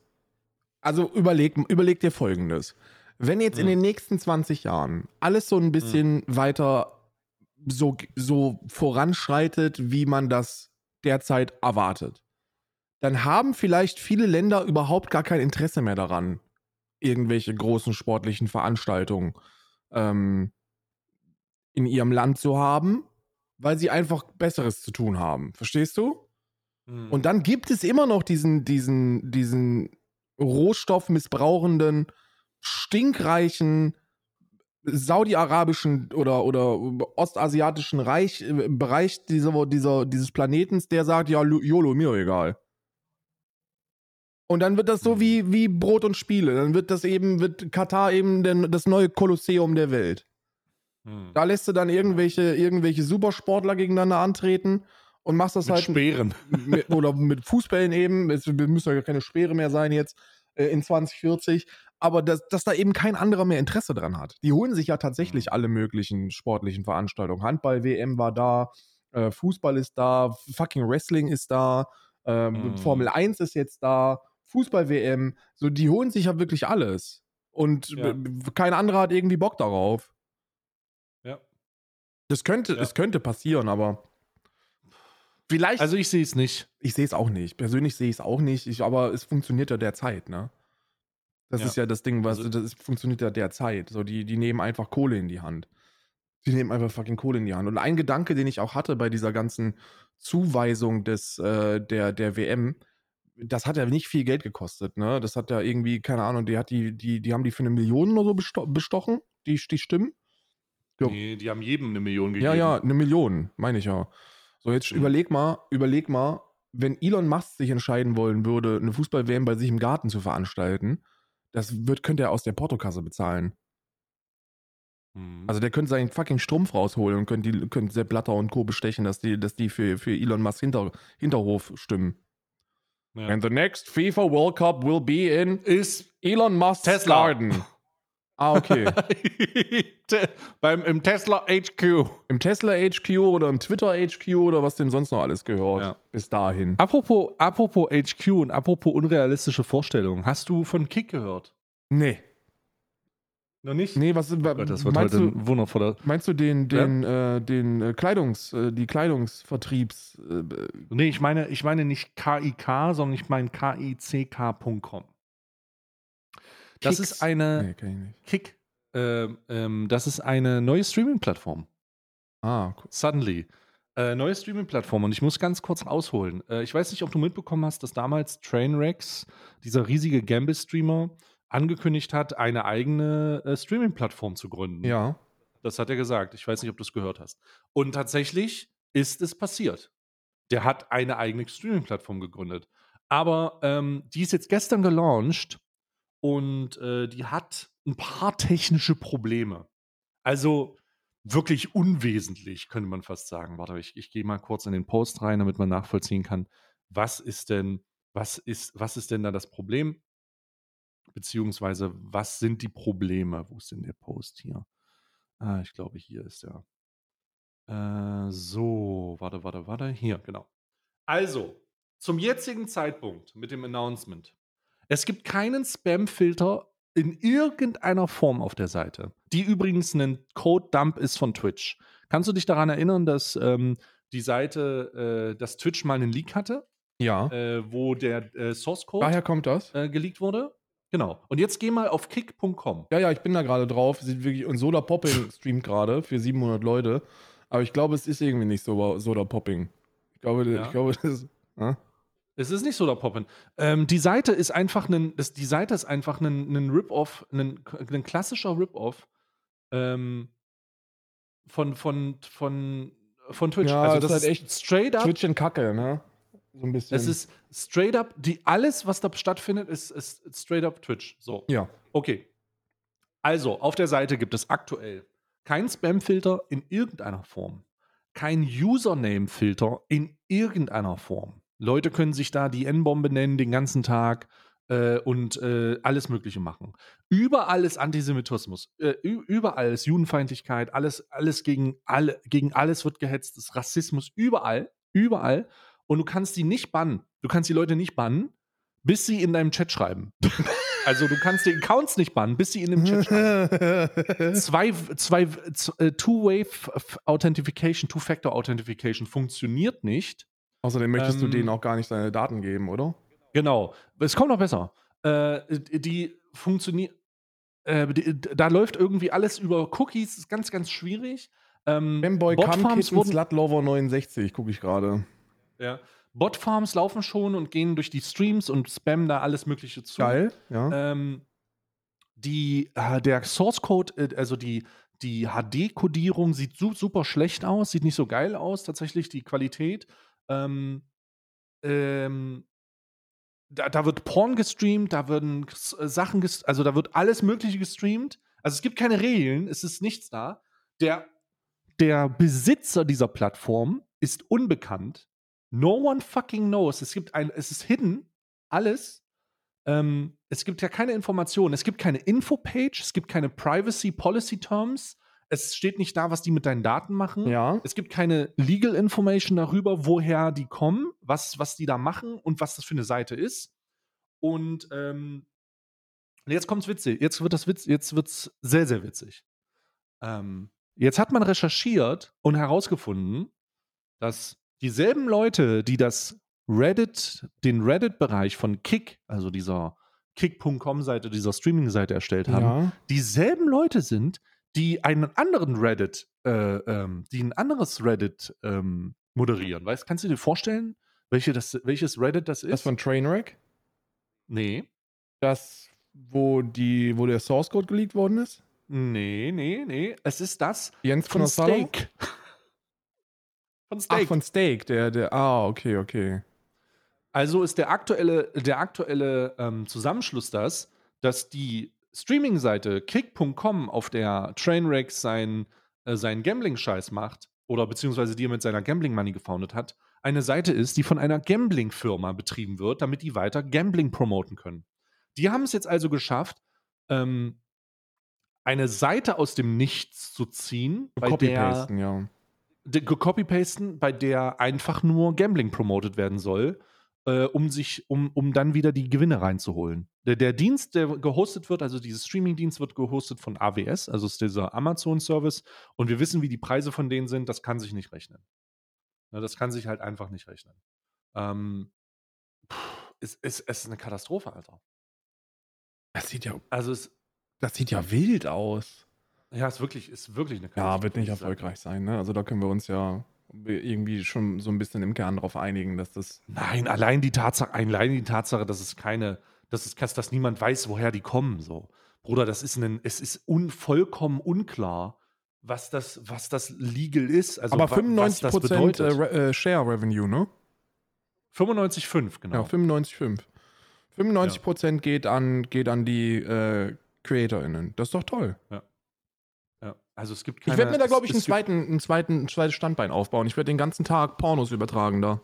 also überleg, überleg dir folgendes. Wenn jetzt in Hm. den nächsten 20 Jahren alles so ein bisschen weiter so, so voranschreitet, wie man das derzeit erwartet, dann haben vielleicht viele Länder überhaupt gar kein Interesse mehr daran, irgendwelche großen sportlichen Veranstaltungen ähm, in ihrem Land zu haben, weil sie einfach Besseres zu tun haben. Verstehst du? Und dann gibt es immer noch diesen, diesen, diesen rohstoffmissbrauchenden, stinkreichen saudi-arabischen oder, oder ostasiatischen Reich, äh, Bereich dieser, dieser, dieses Planetens, der sagt, ja, YOLO, mir egal. Und dann wird das so wie, wie Brot und Spiele. Dann wird das eben, wird Katar eben den, das neue Kolosseum der Welt. Hm. Da lässt du dann irgendwelche, irgendwelche Supersportler gegeneinander antreten und machst das Mit halt Speeren. mit, oder mit Fußbällen eben. Es müssen ja keine Speere mehr sein jetzt äh, in 2040. Aber dass, dass da eben kein anderer mehr Interesse dran hat. Die holen sich ja tatsächlich Mhm. alle möglichen sportlichen Veranstaltungen. Handball-WM war da, äh, Fußball ist da, fucking Wrestling ist da, ähm, Mhm. Formel 1 ist jetzt da, Fußball-WM. So, die holen sich ja wirklich alles. Und Ja. kein anderer hat irgendwie Bock darauf. Ja. Das könnte, Ja. es könnte passieren, aber vielleicht. Also ich sehe es nicht. ich sehe es auch nicht. Persönlich sehe ich es auch nicht. Ich, aber es funktioniert ja derzeit, ne? Das Ja. ist ja das Ding, was Also- das ist, funktioniert ja derzeit. So, die, die nehmen einfach Kohle in die Hand. Die nehmen einfach fucking Kohle in die Hand. Und ein Gedanke, den ich auch hatte bei dieser ganzen Zuweisung des, äh, der, der WM, das hat ja nicht viel Geld gekostet, ne? Das hat ja irgendwie, keine Ahnung, die hat die, die, die haben die für eine Million oder so besto bestochen, die, die Stimmen. Ja. Nee, die haben jedem eine Million gegeben. Ja, ja, eine Million, meine ich ja. So, jetzt Mhm. überleg mal, überleg mal, wenn Elon Musk sich entscheiden wollen würde, eine Fußball-WM bei sich im Garten zu veranstalten, das wird, könnte er aus der Portokasse bezahlen. Mhm. Also der könnte seinen fucking Strumpf rausholen und könnte, die, könnte Sepp Blatter und Co. bestechen, dass die, dass die für, für Elon Musk Hinter, Hinterhof stimmen. ja. And the next FIFA World Cup will be in ist Elon Musk's Tesla. Garden. Ah, okay. Beim im Tesla HQ. Im Tesla HQ oder im Twitter HQ oder was dem sonst noch alles gehört. Ja. Bis dahin. Apropos, apropos HQ und apropos unrealistische Vorstellungen. Hast du von Kick gehört? Nee. Noch nicht? Nee, was Oh Gott, das wird meinst, heute du, wundervoller. meinst du den, den, äh, den äh, Kleidungs, äh, die Kleidungsvertriebs, äh, Nee, ich meine, ich meine nicht KIK, sondern ich meine KICK.com. Das Kicks? ist eine nee, kenn ich nicht. Kick. Ähm, ähm, das ist eine neue Streaming-Plattform. Ah, cool. Suddenly. Äh, neue Streaming-Plattform und ich muss ganz kurz ausholen. Äh, ich weiß nicht, ob du mitbekommen hast, dass damals Trainwrecks, dieser riesige Gamble-Streamer, angekündigt hat, eine eigene äh, Streaming-Plattform zu gründen. Ja. Das hat er gesagt. Ich weiß nicht, ob du es gehört hast. Und tatsächlich ist es passiert. Der hat eine eigene Streaming-Plattform gegründet. Aber ähm, die ist jetzt gestern gelauncht und äh, die hat ein paar technische Probleme. Also wirklich unwesentlich, könnte man fast sagen. Warte, ich, ich gehe mal kurz in den Post rein, damit man nachvollziehen kann, was ist denn, was ist, was ist denn da das Problem? Beziehungsweise, was sind die Probleme? Wo ist denn der Post hier? Ah, ich glaube, hier ist er. Äh, so, warte, warte, warte. Hier, genau. Also, zum jetzigen Zeitpunkt mit dem Announcement. Es gibt keinen Spam-Filter in irgendeiner Form auf der Seite, die übrigens ein Code-Dump ist von Twitch. Kannst du dich daran erinnern, dass ähm, die Seite, äh, dass Twitch mal einen Leak hatte, Ja. äh, wo der äh, Source-Code Daher kommt das? äh, geleakt wurde? Genau. Und jetzt geh mal auf kick.com. Ja, ja, ich bin da gerade drauf. Sieht wirklich, und Soda Popping streamt gerade für 700 Leute. Aber ich glaube, es ist irgendwie nicht so Soda Popping. Ich glaube, Ja. ich glaube, das ist. Äh? Es ist nicht so der Poppen. Ähm, die Seite ist einfach ein, das, die Seite ist einfach ein, ein Rip-Off, ein, ein klassischer Rip-Off ähm, von, von, von, von Twitch. Ja, also ist das halt ist echt straight up. Twitch in Kacke, ne? So ein bisschen. Es ist straight up, die, alles, was da stattfindet, ist, ist straight up Twitch. So. Ja. Okay. Also, auf der Seite gibt es aktuell keinen Spam-Filter in irgendeiner Form. Kein Username-Filter in irgendeiner Form. Leute können sich da die N-Bombe nennen den ganzen Tag äh, und äh, alles Mögliche machen. Überall ist Antisemitismus. Äh, überall ist Judenfeindlichkeit. Alles, alles gegen, alle, gegen alles wird gehetzt. Es ist Rassismus. Überall. Überall. Und du kannst die nicht bannen. Du kannst die Leute nicht bannen, bis sie in deinem Chat schreiben. also du kannst die Accounts nicht bannen, bis sie in dem Chat schreiben. Zwei, zwei, äh, Two-Way F- F- Authentification, Two-Factor Authentification funktioniert nicht. Außerdem möchtest du Ähm, denen auch gar nicht deine Daten geben, oder? Genau. Es kommt noch besser. Äh, die funktioniert. Äh, da läuft irgendwie alles über Cookies, ist ganz, ganz schwierig. Ähm, Fanboy Botfarms wurden, Slutlover 69, gucke ich gerade. ja, Botfarms laufen schon und gehen durch die Streams und spammen da alles Mögliche zu. Geil, ja. Ähm, die, äh, der Source Code, äh, also die, die HD-Kodierung sieht su super schlecht aus, sieht nicht so geil aus, tatsächlich die Qualität. Ähm, ähm, da, da wird Porn gestreamt, da werden äh, Sachen, also da wird alles Mögliche gestreamt. Also es gibt keine Regeln, es ist nichts da. Der, der Besitzer dieser Plattform ist unbekannt. No one fucking knows. Es gibt ein, es ist hidden, alles. Ähm, es gibt ja keine Informationen. Es gibt keine Infopage, es gibt keine Privacy Policy Terms. Es steht nicht da, was die mit deinen Daten machen. Ja. Es gibt keine Legal Information darüber, woher die kommen, was, was die da machen und was das für eine Seite ist. Und ähm, jetzt kommt's witzig. Jetzt wird das Witz, jetzt wird's sehr, sehr witzig. Ähm, jetzt hat man recherchiert und herausgefunden, dass dieselben Leute, die das Reddit, den Reddit-Bereich von Kick, also dieser Kick.com-Seite, dieser Streaming-Seite erstellt haben, Ja. dieselben Leute sind, die einen anderen Reddit, äh, ähm, die ein anderes Reddit ähm, moderieren. Weißt, kannst du dir vorstellen, welche das, welches Reddit das ist? Das von Trainwreck? nee, Das, wo, die, wo der Source Code geleakt worden ist? nee, nee, nee. Es ist das Jens von Knossalo? Steak. von Steak. Ach, von Steak, der, der, ah, okay, okay. Also ist der aktuelle, der aktuelle ähm, Zusammenschluss das, dass die Streaming-Seite kick.com, auf der Trainwreck sein, äh, seinen Gambling-Scheiß macht, oder beziehungsweise die er mit seiner Gambling-Money gefoundet hat, eine Seite ist, die von einer Gambling-Firma betrieben wird, damit die weiter Gambling promoten können. Die haben es jetzt also geschafft, ähm, eine Seite aus dem Nichts zu ziehen, bei der, ja. de- bei der einfach nur Gambling promotet werden soll, äh, um sich, um, um dann wieder die Gewinne reinzuholen. Der, der Dienst, der gehostet wird, also dieses Streaming-Dienst wird gehostet von AWS, also ist dieser Amazon-Service, und wir wissen, wie die Preise von denen sind, das kann sich nicht rechnen. Ne, das kann sich halt einfach nicht rechnen. Ähm, pff, es, es, es ist eine Katastrophe, Alter. Das sieht ja, Also es, das sieht ja wild aus. ja, es ist wirklich, ist wirklich eine Katastrophe. Ja, wird nicht erfolgreich sein, ne? Also da können wir uns ja irgendwie schon so ein bisschen im Kern drauf einigen, dass das. Nein, allein die Tatsache, allein die Tatsache, dass es keine, dass es dass, dass niemand weiß, woher die kommen. So, Bruder, das ist ein, es ist un, vollkommen unklar, was das, was das legal ist. Also Aber wa- 95 was das Prozent bedeutet. Re- äh, Share Revenue, ne? 95,5, genau. Ja, 95,5. 95 Prozent geht an, geht an die äh, CreatorInnen. Das ist doch toll. ja. Also es gibt Ich keine, werde mir da, glaube ich, einen zweiten, einen zweiten, ein zweites Standbein aufbauen. Ich werde den ganzen Tag Pornos übertragen da.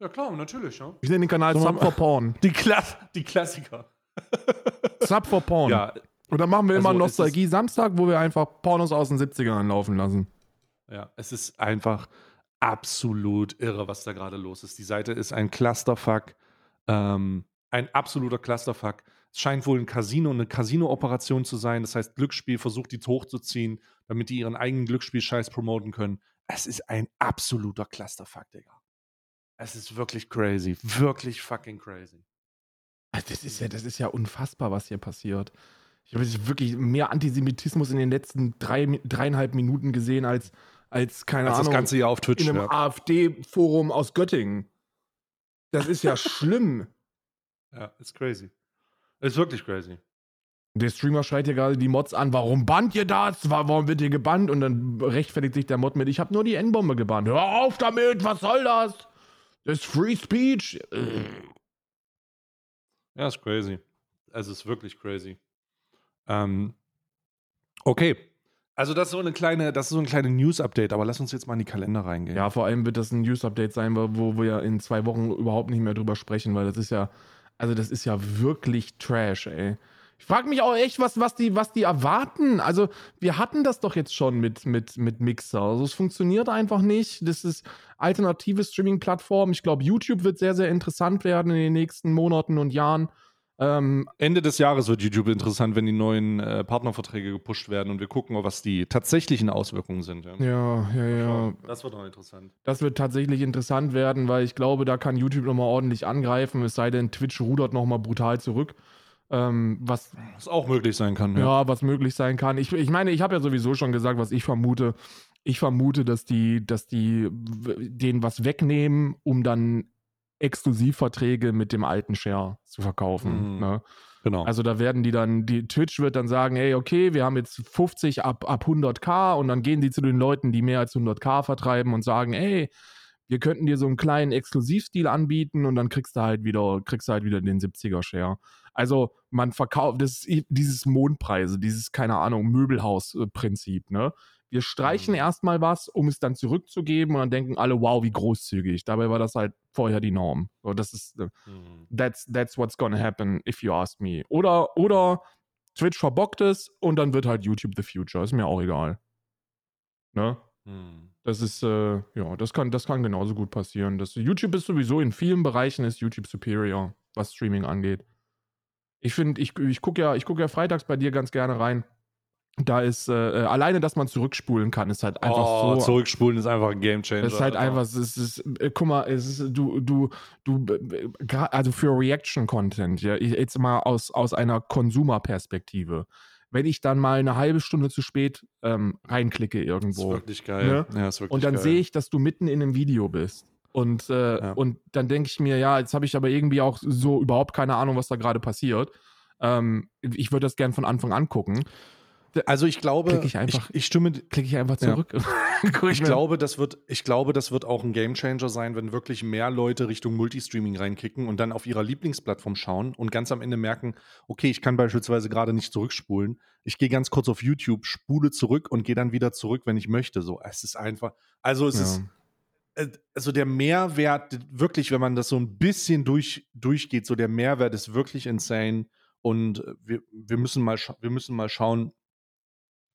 Ja klar, natürlich. Ja. Ich nenne den Kanal Sub for Porn. Die, Klass, die Klassiker. Sub for Porn. Ja, Und dann machen wir immer Also, es Nostalgie Samstag, wo wir einfach Pornos aus den 70ern laufen lassen. Ja, es ist einfach absolut irre, was da gerade los ist. Die Seite ist ein Clusterfuck, ähm, ein absoluter Clusterfuck. Es scheint wohl ein Casino, eine Casino-Operation zu sein. Das heißt, Glücksspiel versucht die hochzuziehen, damit die ihren eigenen Glücksspielscheiß promoten können. Es ist ein absoluter Clusterfuck, Digga. Es ist wirklich crazy. Wirklich fucking crazy. Also Das ist ja, das ist ja unfassbar, was hier passiert. Ich habe jetzt wirklich mehr Antisemitismus in den letzten drei, dreieinhalb Minuten gesehen als, als keine das Ahnung, Ganze hier auf Twitch. in einem Ja. AfD-Forum aus Göttingen. Das ist ja schlimm. ja, ist crazy. Ist wirklich crazy. Der Streamer schreit hier gerade die Mods an, warum bannt ihr das? Wa- Warum wird ihr gebannt? Und dann rechtfertigt sich der Mod mit, ich habe nur die N-Bombe gebannt. Hör auf damit, was soll das? Das ist Free Speech. Ja, ist crazy. Also ist wirklich crazy. Ähm, okay. Also das ist so eine kleine, das ist so ein kleines News-Update, aber lass uns jetzt mal in die Kalender reingehen. Ja, vor allem wird das ein News-Update sein, wo wo wir in zwei Wochen überhaupt nicht mehr drüber sprechen, weil das ist ja, also das ist ja wirklich Trash, ey. Ich frage mich auch echt, was, was, die, was die erwarten. Also, wir hatten das doch jetzt schon mit, mit, mit Mixer. Also, es funktioniert einfach nicht. Das ist alternative Streaming-Plattform. Ich glaube, YouTube wird sehr, sehr interessant werden in den nächsten Monaten und Jahren. Ähm, Ende des Jahres wird YouTube interessant, wenn die neuen äh, Partnerverträge gepusht werden und wir gucken, was die tatsächlichen Auswirkungen sind. Ja, ja, ja, ja. Das wird auch interessant. Das wird tatsächlich interessant werden, weil ich glaube, da kann YouTube nochmal ordentlich angreifen, es sei denn, Twitch rudert nochmal brutal zurück. Ähm, was Was auch möglich sein kann. ja. was möglich sein kann. Ich, ich meine, ich habe ja sowieso schon gesagt, was ich vermute. Ich vermute, dass die, dass die denen was wegnehmen, um dann Exklusivverträge mit dem alten Share zu verkaufen. Mhm. Ne? Genau. Also da werden die dann, die Twitch wird dann sagen, hey, okay, wir haben jetzt 50 ab, ab 100k und dann gehen die zu den Leuten, die mehr als 100k vertreiben und sagen, hey, wir könnten dir so einen kleinen Exklusivstil anbieten und dann kriegst du halt wieder, kriegst du halt wieder den 70er Share. Also man verkauft, das dieses Mondpreise, dieses, keine Ahnung, Möbelhaus-Prinzip, ne? Wir streichen Mhm. erstmal was, um es dann zurückzugeben und dann denken alle, wow, wie großzügig. Dabei war das halt vorher die Norm. So, das ist, äh, Mhm. that's, that's what's gonna happen, if you ask me. Oder, oder Twitch verbockt es und dann wird halt YouTube the future. Ist mir auch egal. Ne? Mhm. Das ist, äh, ja, das kann, das kann genauso gut passieren. Das, YouTube ist sowieso in vielen Bereichen ist YouTube superior, was Streaming angeht. Ich finde, ich, ich gucke ja, ich guck ja freitags bei dir ganz gerne rein. Da ist, äh, äh, alleine, dass man zurückspulen kann, ist halt einfach oh, so. zurückspulen ist einfach ein Gamechanger. Ist halt einfach, es ist, es ist, äh, guck mal, es ist, du, du, du, äh, also für Reaction-Content, ja, jetzt mal aus, aus einer Konsumerperspektive. Wenn ich dann mal eine halbe Stunde zu spät ähm, reinklicke Das ist irgendwo wirklich geil. Ne? Ja, ist wirklich und dann sehe ich, dass du mitten in einem Video bist. Und, äh, Ja. und dann denke ich mir, ja, jetzt habe ich aber irgendwie auch so überhaupt keine Ahnung, was da gerade passiert. Ähm, ich würde das gern von Anfang an gucken. Also ich glaube, Klick ich einfach- ich, ich stimme, Klicke ich einfach Ja. zurück. Guck ich glaube, das wird, ich glaube, das wird auch ein Gamechanger sein, wenn wirklich mehr Leute Richtung Multistreaming reinkicken und dann auf ihrer Lieblingsplattform schauen und ganz am Ende merken, okay, ich kann beispielsweise gerade nicht zurückspulen. Ich gehe ganz kurz auf YouTube, spule zurück und gehe dann wieder zurück, wenn ich möchte. So, es ist einfach, also es Ja. ist, äh, also der Mehrwert, wirklich, wenn man das so ein bisschen durch, durchgeht, so der Mehrwert ist wirklich insane. Und wir, wir, müssen mal wir müssen mal schauen,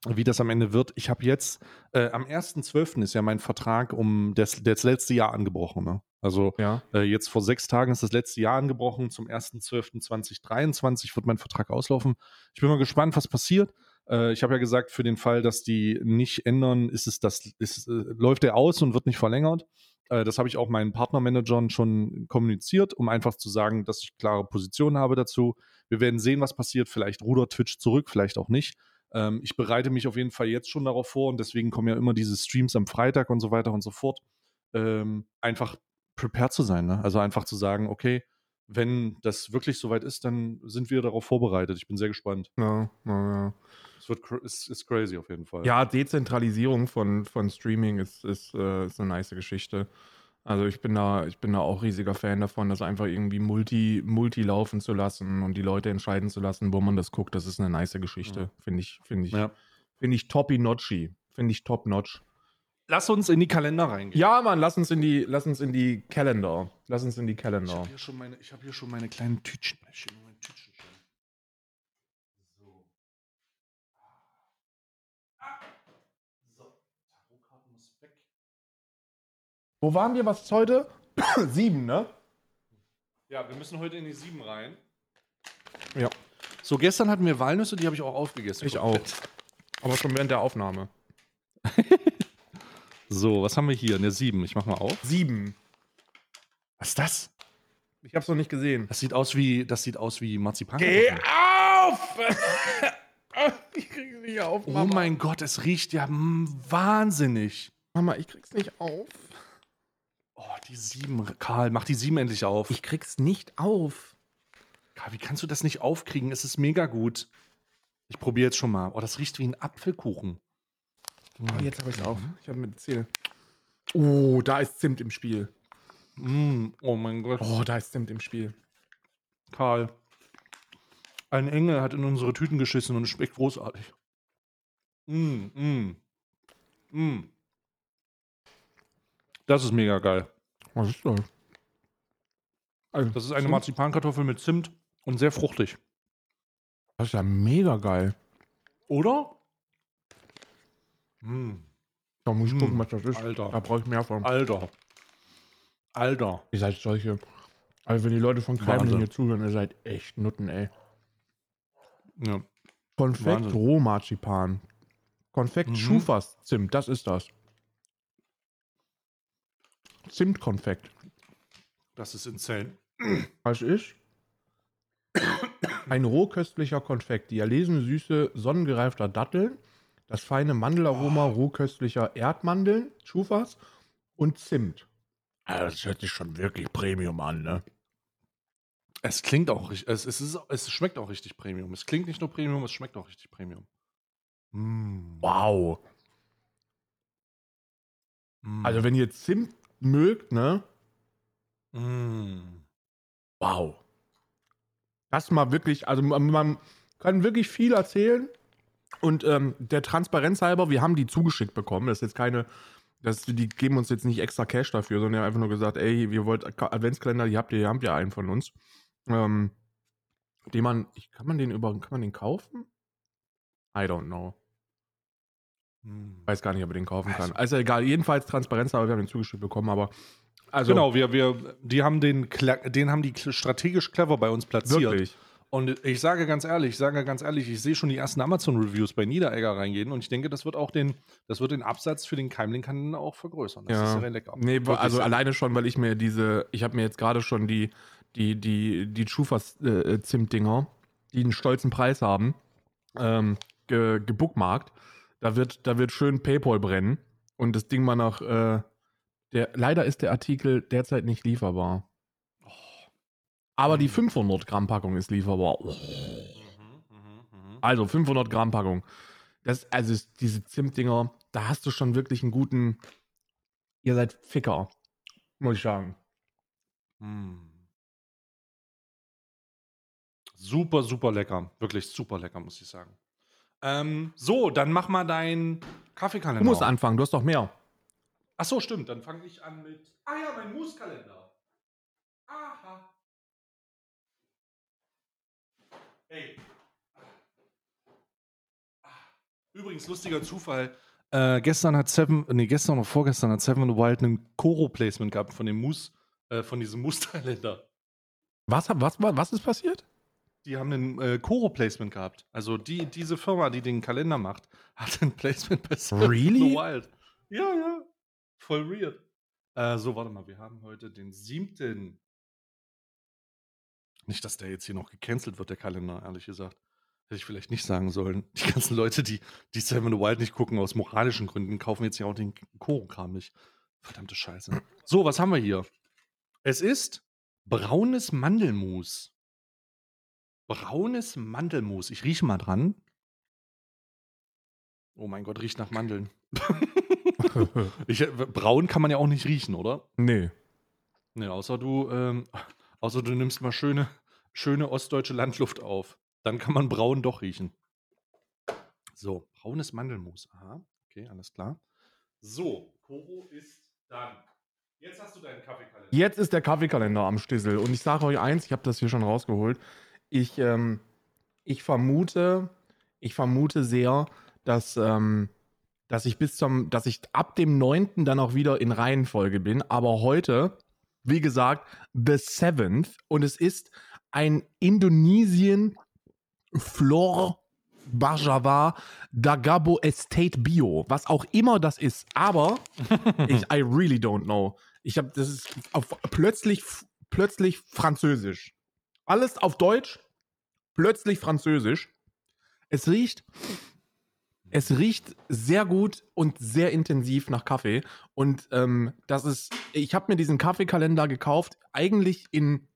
wie das am Ende wird. Ich habe jetzt, äh, am 1.12. ist ja mein Vertrag um das, das letzte Jahr angebrochen. Ne? Also ja. äh, jetzt vor sechs Tagen ist das letzte Jahr angebrochen. Zum 1.12.2023 wird mein Vertrag auslaufen. Ich bin mal gespannt, was passiert. Äh, ich habe ja gesagt, für den Fall, dass die nicht ändern, ist es das, ist, äh, läuft der aus und wird nicht verlängert. Äh, das habe ich auch meinen Partnermanagern schon kommuniziert, um einfach zu sagen, dass ich klare Positionen habe dazu. Wir werden sehen, was passiert. Vielleicht rudert Twitch zurück, vielleicht auch nicht. Ähm, ich bereite mich auf jeden Fall jetzt schon darauf vor und deswegen kommen ja immer diese Streams am Freitag und so weiter und so fort. Ähm, einfach prepared zu sein, ne? Also einfach zu sagen, okay, wenn das wirklich soweit ist, dann sind wir darauf vorbereitet. Ich bin sehr gespannt. Ja, ja, ja. Es wird ist, ist crazy auf jeden Fall. Ja, Dezentralisierung von, von Streaming ist, ist, äh, ist eine nice Geschichte. Also ich bin da, ich bin da auch riesiger Fan davon, das einfach irgendwie multi, multi laufen zu lassen und die Leute entscheiden zu lassen, wo man das guckt. Das ist eine nice Geschichte. Finde ich, finde ich, Ja. finde ich toppy-notchy. Finde ich top-notch. Lass uns in die Kalender reingehen. Ja, Mann, lass uns in die, lass uns in die Calendar. Lass uns in die Ich Calendar. habe hier, schon meine- ich hab hier schon meine kleinen Tütchen. Ich hab meine Tütchen schon. So. Ah. So. Tarotkarten muss weg. Wo waren wir? Was ist heute? Sieben, ne? Ja, wir müssen heute in die sieben rein. Ja. So, gestern hatten wir Walnüsse, die habe ich auch aufgegessen. Ich auch. Aber schon während der Aufnahme. So, was haben wir hier? Eine 7. Ich mach mal auf. Sieben. Was ist das? Ich hab's noch nicht gesehen. Das sieht aus wie, das sieht aus wie Marzipan. auf! ich krieg's nicht auf, Oh mein Gott, es riecht ja wahnsinnig. Mama, ich krieg's nicht auf. Oh, die 7. Karl, mach die 7 endlich auf. Ich krieg's nicht auf. Karl, wie kannst du das nicht aufkriegen? Es ist mega gut. Ich probiere jetzt schon mal. Oh, das riecht wie ein Apfelkuchen. Oh, jetzt habe ich's auf. Ich habe mit Ziel. Oh, da ist Zimt im Spiel. Mm, oh mein Gott. Oh, da ist Zimt im Spiel. Karl. Ein Engel hat in unsere Tüten geschissen und es schmeckt großartig. Mm, mm, mm. Das ist mega geil. Was ist das? Also, Das ist eine Zimt? Marzipankartoffel mit Zimt und sehr fruchtig. Das ist ja mega geil. Oder? Mm, Da muss ich Mm, gucken, was das ist. Alter. Da brauche ich mehr von. Alter. Alter. Ihr seid solche. Also, wenn die Leute von Kremlin hier zuhören, ihr seid echt Nutten, ey. Ja. Konfekt. Rohmarzipan. Konfekt Mhm. Schufers Zimt, das ist das. Zimtkonfekt. Das ist insane. Was ist? Ein rohköstlicher Konfekt. Die erlesene Süße sonnengereifter Datteln, das feine Mandelaroma rohköstlicher Erdmandeln, Schufers und Zimt. Also das hört sich schon wirklich Premium an, ne? Es klingt auch richtig, es, es, ist, es schmeckt auch richtig Premium. Es klingt nicht nur Premium, es schmeckt auch richtig Premium. Mm. Wow. Mm. Also wenn ihr Zimt mögt, ne? Mm. Wow. Das mal wirklich, also man, kann wirklich viel erzählen, Und ähm, der Transparenz halber, wir haben die zugeschickt bekommen. Das ist jetzt keine, das, die geben uns jetzt nicht extra Cash dafür, sondern die haben einfach nur gesagt, ey, ihr wollt Ka- Adventskalender, die habt ihr, ihr habt ja einen von uns. Ähm, den man, kann man den über, kann man den kaufen? I don't know. Hm. Weiß gar nicht, ob man den kaufen kann. Also- Also egal, jedenfalls Transparenz, aber wir haben den zugeschickt bekommen, aber also genau, wir, wir, die haben den, den haben die strategisch clever bei uns platziert. wirklich. Und ich sage ganz ehrlich, ich sage ganz ehrlich, ich sehe schon die ersten Amazon-Reviews bei Niederegger reingehen und ich denke, das wird auch den, das wird den Absatz für den Keimling-Kanal auch vergrößern. Das Ja. ist sehr lecker. Nee, Wirklich also sehr- alleine schon, weil ich mir diese, ich habe mir jetzt gerade schon die, die, die, die Chufas äh, die einen stolzen Preis haben, ähm, ge, gebookmarkt. Da wird, da wird schön PayPal brennen und das Ding mal nach, äh, der, leider ist der Artikel derzeit nicht lieferbar. Aber die 500 Gramm Packung ist lieferbar. Oh. Mhm, mhm, mhm. Also 500 Gramm Packung. Das, also ist- diese Zimtdinger, da hast du schon wirklich einen guten. Ihr seid Ficker, muss ich sagen. Mm. Super, super lecker. Wirklich super lecker, muss ich sagen. Ähm, so, dann mach mal deinen Kaffeekalender. Du musst auf. anfangen, du hast doch mehr. Ach so, stimmt. Dann fange ich an mit. Ah ja, mein Mooskalender. Aha. Hey. Ah. Übrigens, lustiger Zufall. Äh, gestern hat Seven, nee, gestern oder vorgestern hat Seven Wild ein Koro-Placement gehabt von dem Moose, äh, von diesem Moose-Kalender. Was, was, was, was ist passiert? Die haben ein äh, Koro-Placement gehabt. Also die, diese Firma, die den Kalender macht, hat ein Placement bei Seven Really? Wild. Ja, ja. Voll weird. Äh, so, warte mal, wir haben heute den siebten. Nicht, dass der jetzt hier noch gecancelt wird, der Kalender, ehrlich gesagt. Hätte ich vielleicht nicht sagen sollen. Die ganzen Leute, die, die Seven Wild nicht gucken, aus moralischen Gründen, kaufen jetzt ja auch den Koro-Kram nicht. Verdammte Scheiße. So, was haben wir hier? Es ist braunes Mandelmus. Braunes Mandelmus. Ich rieche mal dran. Oh mein Gott, riecht nach Mandeln. Ich, äh, braun kann man ja auch nicht riechen, oder? nee. Nee, außer du, ähm, außer du nimmst mal schöne, schöne ostdeutsche Landluft auf. Dann kann man braun doch riechen. So, braunes Mandelmus. Aha, okay, alles klar. So, Koro ist dann. Jetzt hast du deinen Kaffeekalender. Jetzt ist der Kaffeekalender am Stissel. Und ich sage euch eins, ich habe das hier schon rausgeholt. Ich, ähm, ich vermute, ich vermute sehr, dass, ähm, dass ich bis zum, dass ich ab dem 9. dann auch wieder in Reihenfolge bin. Aber heute, wie gesagt, the 7th. Und es ist ein Indonesien Flor Bajava Dagabo Estate Bio. Was auch immer das ist. Aber ich, I really don't know. Ich habe, das ist auf, plötzlich, plötzlich Französisch. Alles auf Deutsch, plötzlich Französisch. Es riecht, es riecht sehr gut und sehr intensiv nach Kaffee. Und ähm, das ist, ich habe mir diesen Kaffeekalender gekauft, eigentlich in,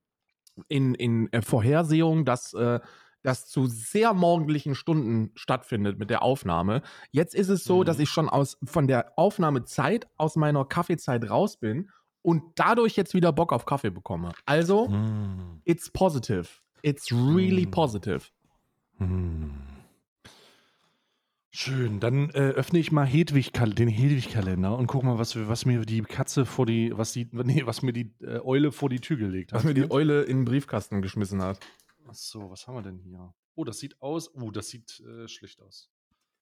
in, in äh, Vorhersehung, dass äh, das zu sehr morgendlichen Stunden stattfindet mit der Aufnahme. Jetzt ist es so, Mhm. dass ich schon aus, von der Aufnahmezeit aus meiner Kaffeezeit raus bin und dadurch jetzt wieder Bock auf Kaffee bekomme. Also, Mm, it's positive. It's really Mm. positive. mm. Schön, dann äh, öffne ich mal Hedwig den Hedwig-Kalender und guck mal, was, was mir die Katze vor die, was die, nee, was mir die äh, Eule vor die Tür gelegt hat. Was mir die. Eule in den Briefkasten geschmissen hat. Ach so, was haben wir denn hier? Oh, das sieht aus. Oh, das sieht äh, schlecht aus.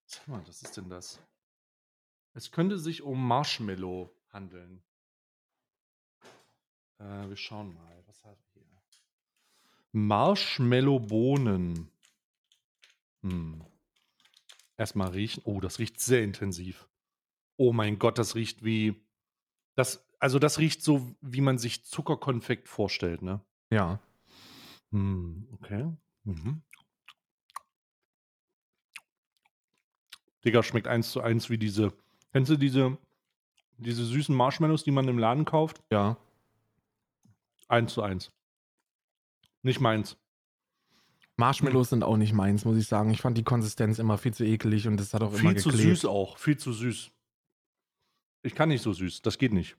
Sag mal, was ist denn das? Es könnte sich um Marshmallow handeln. Äh, wir schauen mal. Was haben wir hier? Marshmallow-Bohnen. Hm. Erstmal riechen. Oh, das riecht sehr intensiv. Oh mein Gott, das riecht wie. Das, also, das riecht so, wie man sich Zuckerkonfekt vorstellt, ne? Ja. Hm, okay. Mhm. Digga, schmeckt eins zu eins wie diese. Kennst du diese, diese süßen Marshmallows, die man im Laden kauft? Ja. Eins zu eins. Nicht meins. Marshmallows sind auch nicht meins, muss ich sagen. Ich fand die Konsistenz immer viel zu ekelig und das hat auch immer Viel zu süß auch. Viel zu süß. Ich kann nicht so süß. Das geht nicht.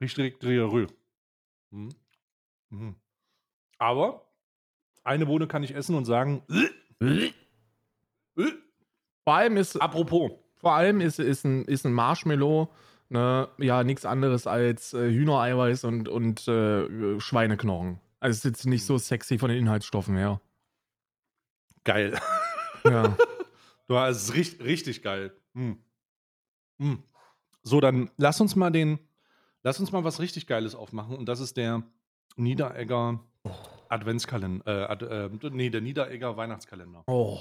Riecht direkt Diarrhoe. Mhm. Mhm. Aber eine Bohne kann ich essen und sagen, "Äh, äh, Vor allem ist, Apropos. vor allem ist, ist, ein, ist ein Marshmallow ne, ja nichts anderes als äh, Hühnereiweiß und, und äh, Schweineknochen. Also es ist jetzt nicht so sexy von den Inhaltsstoffen her. Geil. Ja. Du hast es richtig, richtig geil. Hm. Hm. So, dann lass uns mal den, lass uns mal was richtig Geiles aufmachen. Und das ist der Niederegger Adventskalender. Äh, Ad, äh, nee, der Niederegger Weihnachtskalender. oh,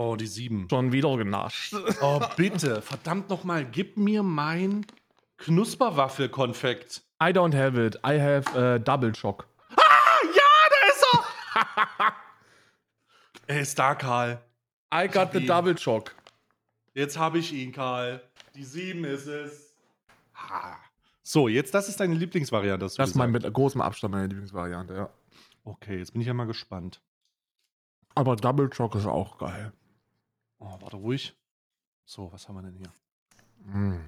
Oh, die sieben. schon wieder genascht. Oh, bitte. Verdammt nochmal, gib mir mein Knusperwaffelkonfekt. I don't have it. I have äh, Double Shock. Ah, ja, da ist er! er ist da, Karl. I got the ihn. Double Shock. Jetzt habe ich ihn, Karl. Die sieben ist es. Ha. So, jetzt, das ist deine Lieblingsvariante. Das ist mein mit großem Abstand meine Lieblingsvariante, ja. Okay, jetzt bin ich ja mal gespannt. Aber Double Shock ist auch geil. Oh, warte ruhig. So, was haben wir denn hier? Mm.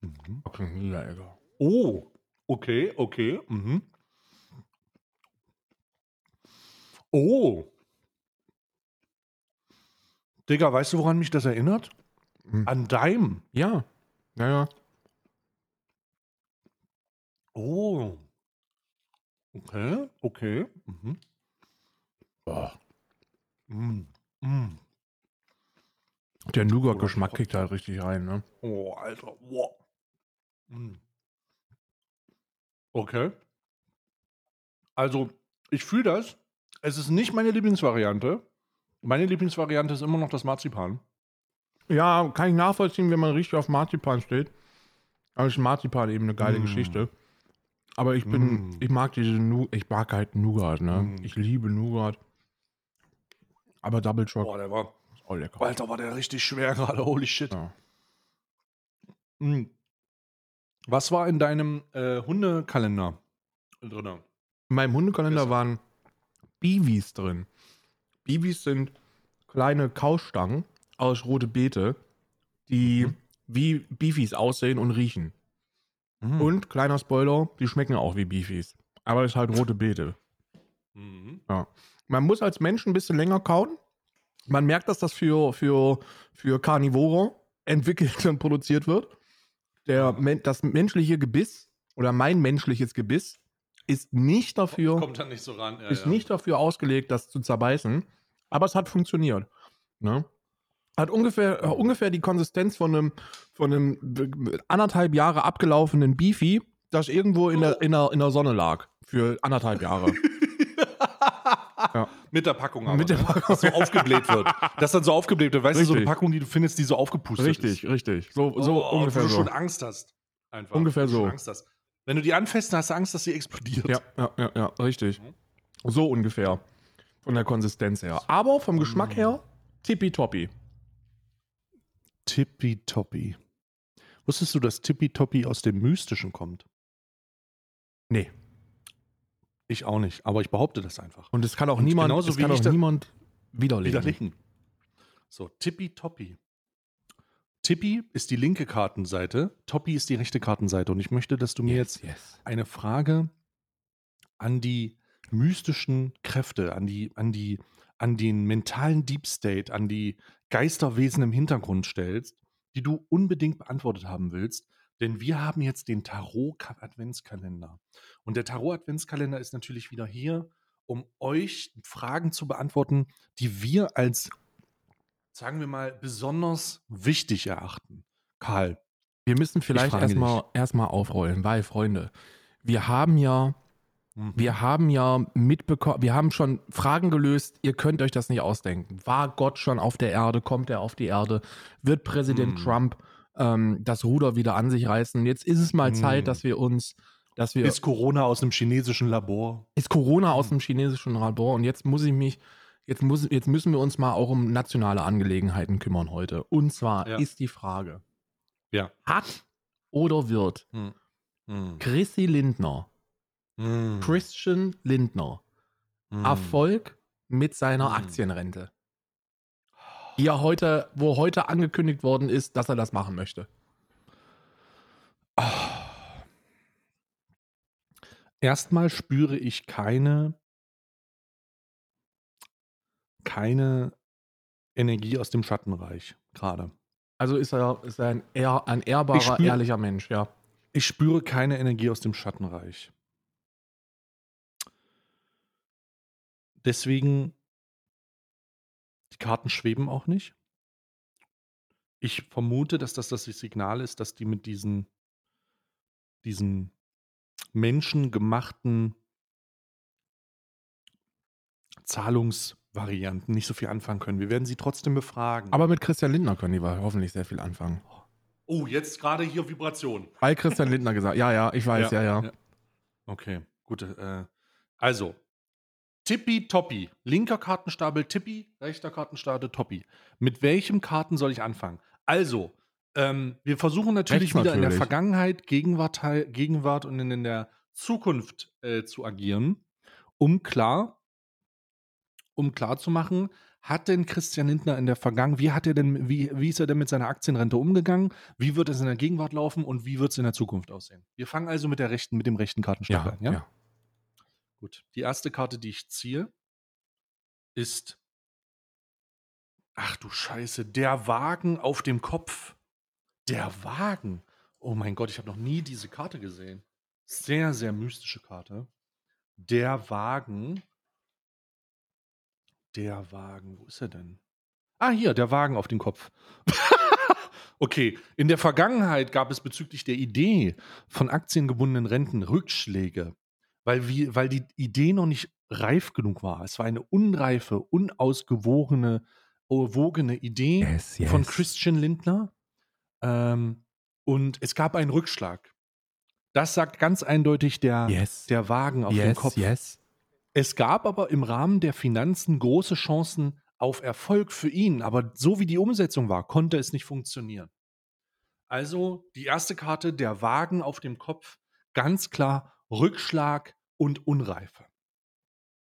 Mhm. Okay. Oh, okay, okay. Mhm. Oh. Digga, weißt du, woran mich das erinnert? Mhm. An Daim. Ja. Ja, ja. Oh. Okay, okay. Mhm. Oh. Mm. Mm. Der Nougat-Geschmack kickt halt richtig rein, ne? Oh, Alter. Wow. Mm. Okay. Also, ich fühle das. Es ist nicht meine Lieblingsvariante. Meine Lieblingsvariante ist immer noch das Marzipan. Ja, kann ich nachvollziehen, wenn man richtig auf Marzipan steht. Aber ist Marzipan eben eine geile Mm. Geschichte. Aber ich bin, Mm. ich mag diese Nu ich mag halt Nougat, ne? Mm. Ich liebe Nougat. Aber Double Shock Boah, der war. auch lecker. Alter, war der richtig schwer gerade. Holy shit. Ja. Mm. Was war in deinem äh, Hundekalender drin? In meinem Hundekalender Besser. waren Biwis drin. Biwis sind kleine Kaustangen aus rote Beete, die Mhm. wie Beefies aussehen und riechen. Mm. Und kleiner Spoiler, die schmecken auch wie Beefies. Aber es ist halt rote Beete. Mhm. Man muss als Mensch ein bisschen länger kauen. Man merkt, dass das für, für, für Karnivore entwickelt und produziert wird. Der, das menschliche Gebiss oder mein menschliches Gebiss ist nicht dafür, Kommt dann nicht so ran. Ja, ist ja. nicht dafür ausgelegt, das zu zerbeißen. Aber es hat funktioniert. Ne? Hat ungefähr, äh, ungefähr die Konsistenz von einem, von einem b- anderthalb Jahre abgelaufenen Beefy, das irgendwo in der, in, der, in der Sonne lag. Für anderthalb Jahre. Ja. Mit der Packung aber. Mit der ne? Packung. Dass so aufgebläht wird. Dass dann so aufgebläht wird. Weißt du, so eine Richtig. Packung, die du findest, die so aufgepustet richtig, ist. richtig. So, Oh, so ungefähr wo du so. schon Angst hast. Einfach. Ungefähr du so. Angst hast. Wenn du die anfasst, hast du Angst, dass sie explodiert. Ja, ja, ja, ja, richtig. Mhm. So ungefähr. Von der Konsistenz her. Aber vom Geschmack Mhm. her, tippitoppi. Tippitoppi. Wusstest du, dass Tippitoppi aus dem Mystischen kommt? Nee. Ich auch nicht, aber ich behaupte das einfach. Und es kann auch Und niemand, genauso es wie kann auch niemand widerlegen. Widerlegen. So, Tippitoppi. Tippi ist die linke Kartenseite, Toppi ist die rechte Kartenseite. Und ich möchte, dass du mir jetzt yes. eine Frage an die mystischen Kräfte, an die, an die, an den mentalen Deep State, an die Geisterwesen im Hintergrund stellst, die du unbedingt beantwortet haben willst. Denn wir haben jetzt den Tarot-Adventskalender. Und der Tarot-Adventskalender ist natürlich wieder hier, um euch Fragen zu beantworten, die wir als, sagen wir mal, besonders wichtig erachten. Karl, Wir müssen vielleicht erstmal erstmal aufrollen, weil, Freunde, wir haben ja, Mhm. wir haben ja mitbekommen, wir haben schon Fragen gelöst, ihr könnt euch das nicht ausdenken. War Gott schon auf der Erde? Kommt er auf die Erde? Wird Präsident Hm. Trump ähm, das Ruder wieder an sich reißen? Jetzt ist es mal Hm. Zeit, dass wir uns, dass wir ist Corona aus einem chinesischen Labor? ist Corona aus dem chinesischen Labor und jetzt muss ich mich, jetzt, muss, jetzt müssen wir uns mal auch um nationale Angelegenheiten kümmern heute. Und zwar Ja. ist die Frage, Ja. hat oder wird Hm. Hm. Chrissy Lindner, Hm. Christian Lindner, Hm. Erfolg mit seiner Hm. Aktienrente? Die er heute, wo heute angekündigt worden ist, dass er das machen möchte. Erstmal spüre ich keine, keine Energie aus dem Schattenreich gerade. Also ist er, ist er ein, ehr, ein ehrbarer, spür- ehrlicher Mensch, ja. Ich spüre keine Energie aus dem Schattenreich. Deswegen, die Karten schweben auch nicht. Ich vermute, dass das das Signal ist, dass die mit diesen, diesen menschengemachten Zahlungsvarianten nicht so viel anfangen können. Wir werden sie trotzdem befragen. Aber mit Christian Lindner können die wir hoffentlich sehr viel anfangen. oh, jetzt gerade hier Vibration. Weil Christian Lindner gesagt, ja, ja, ich weiß, ja, ja. Okay, gut. Äh, also, Tippi Toppi. Linker Kartenstapel Tippi, rechter Kartenstapel Toppi. Mit welchem Karten soll ich anfangen? Also, ähm, wir versuchen natürlich Rechts wieder in der natürlich. Vergangenheit, Gegenwart, Gegenwart und in, in der Zukunft äh, zu agieren, um klar, um klar zu machen, hat denn Christian Lindner in der Vergangenheit, wie hat er denn, wie, wie ist er denn mit seiner Aktienrente umgegangen? Wie wird es in der Gegenwart laufen und wie wird es in der Zukunft aussehen? Wir fangen also mit der rechten, mit dem rechten Kartenstapel Ja, an, ja? ja. Gut. Die erste Karte, die ich ziehe, ist. Ach du Scheiße, der Wagen auf dem Kopf. Der Wagen. Oh mein Gott, ich habe noch nie diese Karte gesehen. Sehr, sehr mystische Karte. Der Wagen. Der Wagen, wo ist er denn? Ah, hier, der Wagen auf dem Kopf. okay, in der Vergangenheit gab es bezüglich der Idee von aktiengebundenen Renten Rückschläge weil, wir, weil die Idee noch nicht reif genug war. Es war eine unreife, unausgewogene wogene Idee Yes, yes. von Christian Lindner. Ähm, und es gab einen Rückschlag. Das sagt ganz eindeutig der, Yes. der Wagen auf dem Kopf. Es gab aber im Rahmen der Finanzen große Chancen auf Erfolg für ihn, aber so wie die Umsetzung war, konnte es nicht funktionieren. Also die erste Karte, der Wagen auf dem Kopf, ganz klar Rückschlag und Unreife.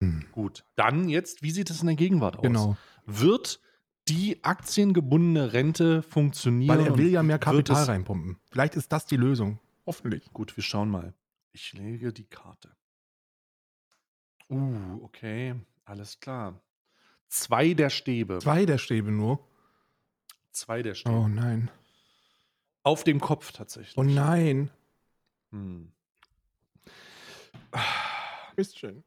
Hm. Gut, dann jetzt, wie sieht es in der Gegenwart aus? Genau. Wird die aktiengebundene Rente funktionieren? Weil er will ja mehr Kapital reinpumpen. Vielleicht ist das die Lösung. Hoffentlich. Gut, wir schauen mal. Ich lege die Karte. Uh, okay, alles klar. Zwei der Stäbe. Zwei der Stäbe nur. Zwei der Stäbe. Oh nein. Auf dem Kopf tatsächlich. Oh nein. Hm. Christian.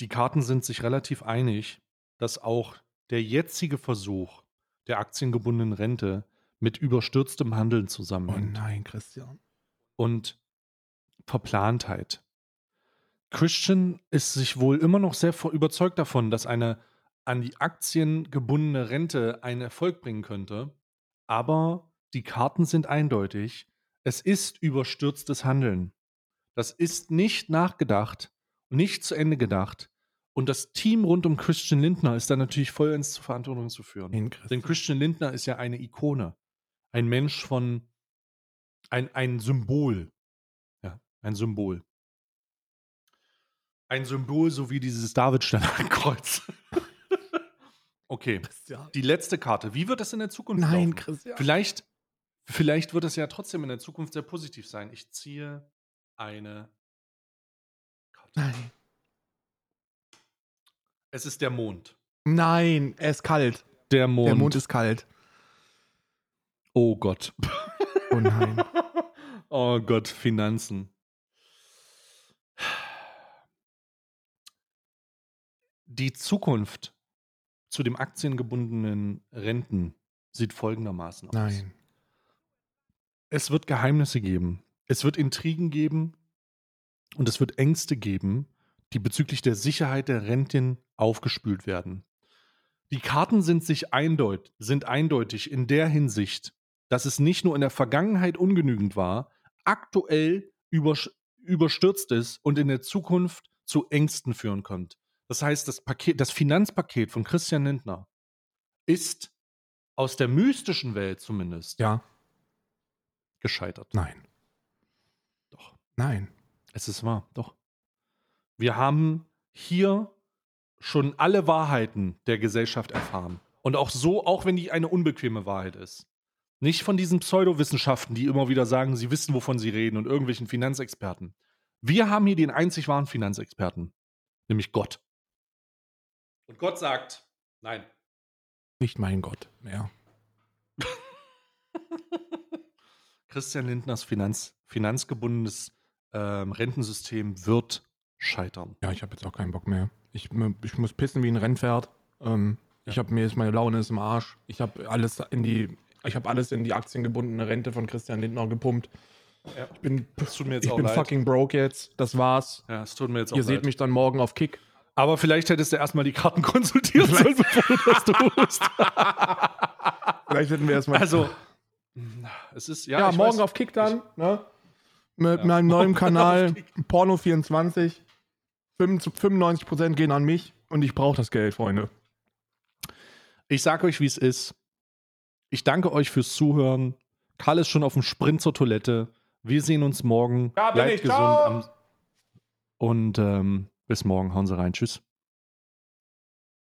Die Karten sind sich relativ einig, dass auch der jetzige Versuch der aktiengebundenen Rente mit überstürztem Handeln Oh zusammenhängt. nein, Christian. und Verplantheit. Christian ist sich wohl immer noch sehr überzeugt davon, dass eine an die Aktien gebundene Rente einen Erfolg bringen könnte, aber die Karten sind eindeutig. Es ist überstürztes Handeln. Das ist nicht nachgedacht, nicht zu Ende gedacht. Und das Team rund um Christian Lindner ist dann natürlich voll ins Verantwortung zu führen. Denn Christian. Lindner ist ja eine Ikone. Ein Mensch von, ein, ein Symbol. Ja, ein Symbol. Ein Symbol, so wie dieses Davidstern-Kreuz. okay, Christian. die letzte Karte. Wie wird das in der Zukunft Nein, laufen? Christian. Vielleicht, vielleicht wird es ja trotzdem in der Zukunft sehr positiv sein. Ich ziehe eine Karte. Nein. Es ist der Mond. Nein, er ist kalt. Der Mond. Der Mond ist kalt. oh Gott. Oh nein. oh Gott, Finanzen. Die Zukunft zu dem aktiengebundenen Renten sieht folgendermaßen aus. Nein. Es wird Geheimnisse geben. Es wird Intrigen geben und es wird Ängste geben, die bezüglich der Sicherheit der Renten aufgespült werden. Die Karten sind sich eindeut sind eindeutig in der Hinsicht, dass es nicht nur in der Vergangenheit ungenügend war, aktuell übersch- überstürzt ist und in der Zukunft zu Ängsten führen könnte. Das heißt, das, Paket, das Finanzpaket von Christian Lindner ist aus der mystischen Welt zumindest Ja. gescheitert. Nein. Nein. es ist wahr, doch. Wir haben hier schon alle Wahrheiten der Gesellschaft erfahren. Und auch so, auch wenn die eine unbequeme Wahrheit ist. Nicht von diesen Pseudowissenschaften, die immer wieder sagen, sie wissen, wovon sie reden und irgendwelchen Finanzexperten. Wir haben hier den einzig wahren Finanzexperten, nämlich Gott. Und Gott sagt, Nein. Nicht mein Gott mehr. Christian Lindners Finanz, finanzgebundenes ähm, Rentensystem wird scheitern. Ja, ich habe jetzt auch keinen Bock mehr. Ich, ich muss pissen wie ein Rennpferd. Ähm, Ja. Ich habe mir jetzt meine Laune ist im Arsch. Ich habe alles in die, ich habe alles in die aktiengebundene Rente von Christian Lindner gepumpt. Ja. Ich bin, Das tut mir jetzt ich auch bin leid. fucking broke jetzt. Das war's. Ja, es tut mir jetzt auch Ihr leid. seht mich dann morgen auf Kick. Aber vielleicht hättest du erstmal die Karten konsultieren sollen, bevor du das tust. Vielleicht hätten wir erstmal. Also, es ist, ja, ja, ich morgen auf Kick dann. ne? Mit Ja. meinem neuen Kanal Auf Kick. Porno24. 95% gehen an mich und ich brauche das Geld, Freunde. Ich sage euch, wie es ist. Ich danke euch fürs Zuhören. Karl ist schon auf dem Sprint zur Toilette. Wir sehen uns morgen. Ja, bin Bleibt ich. gesund. Ciao. Und ähm, bis morgen. Hauen Sie rein. Tschüss.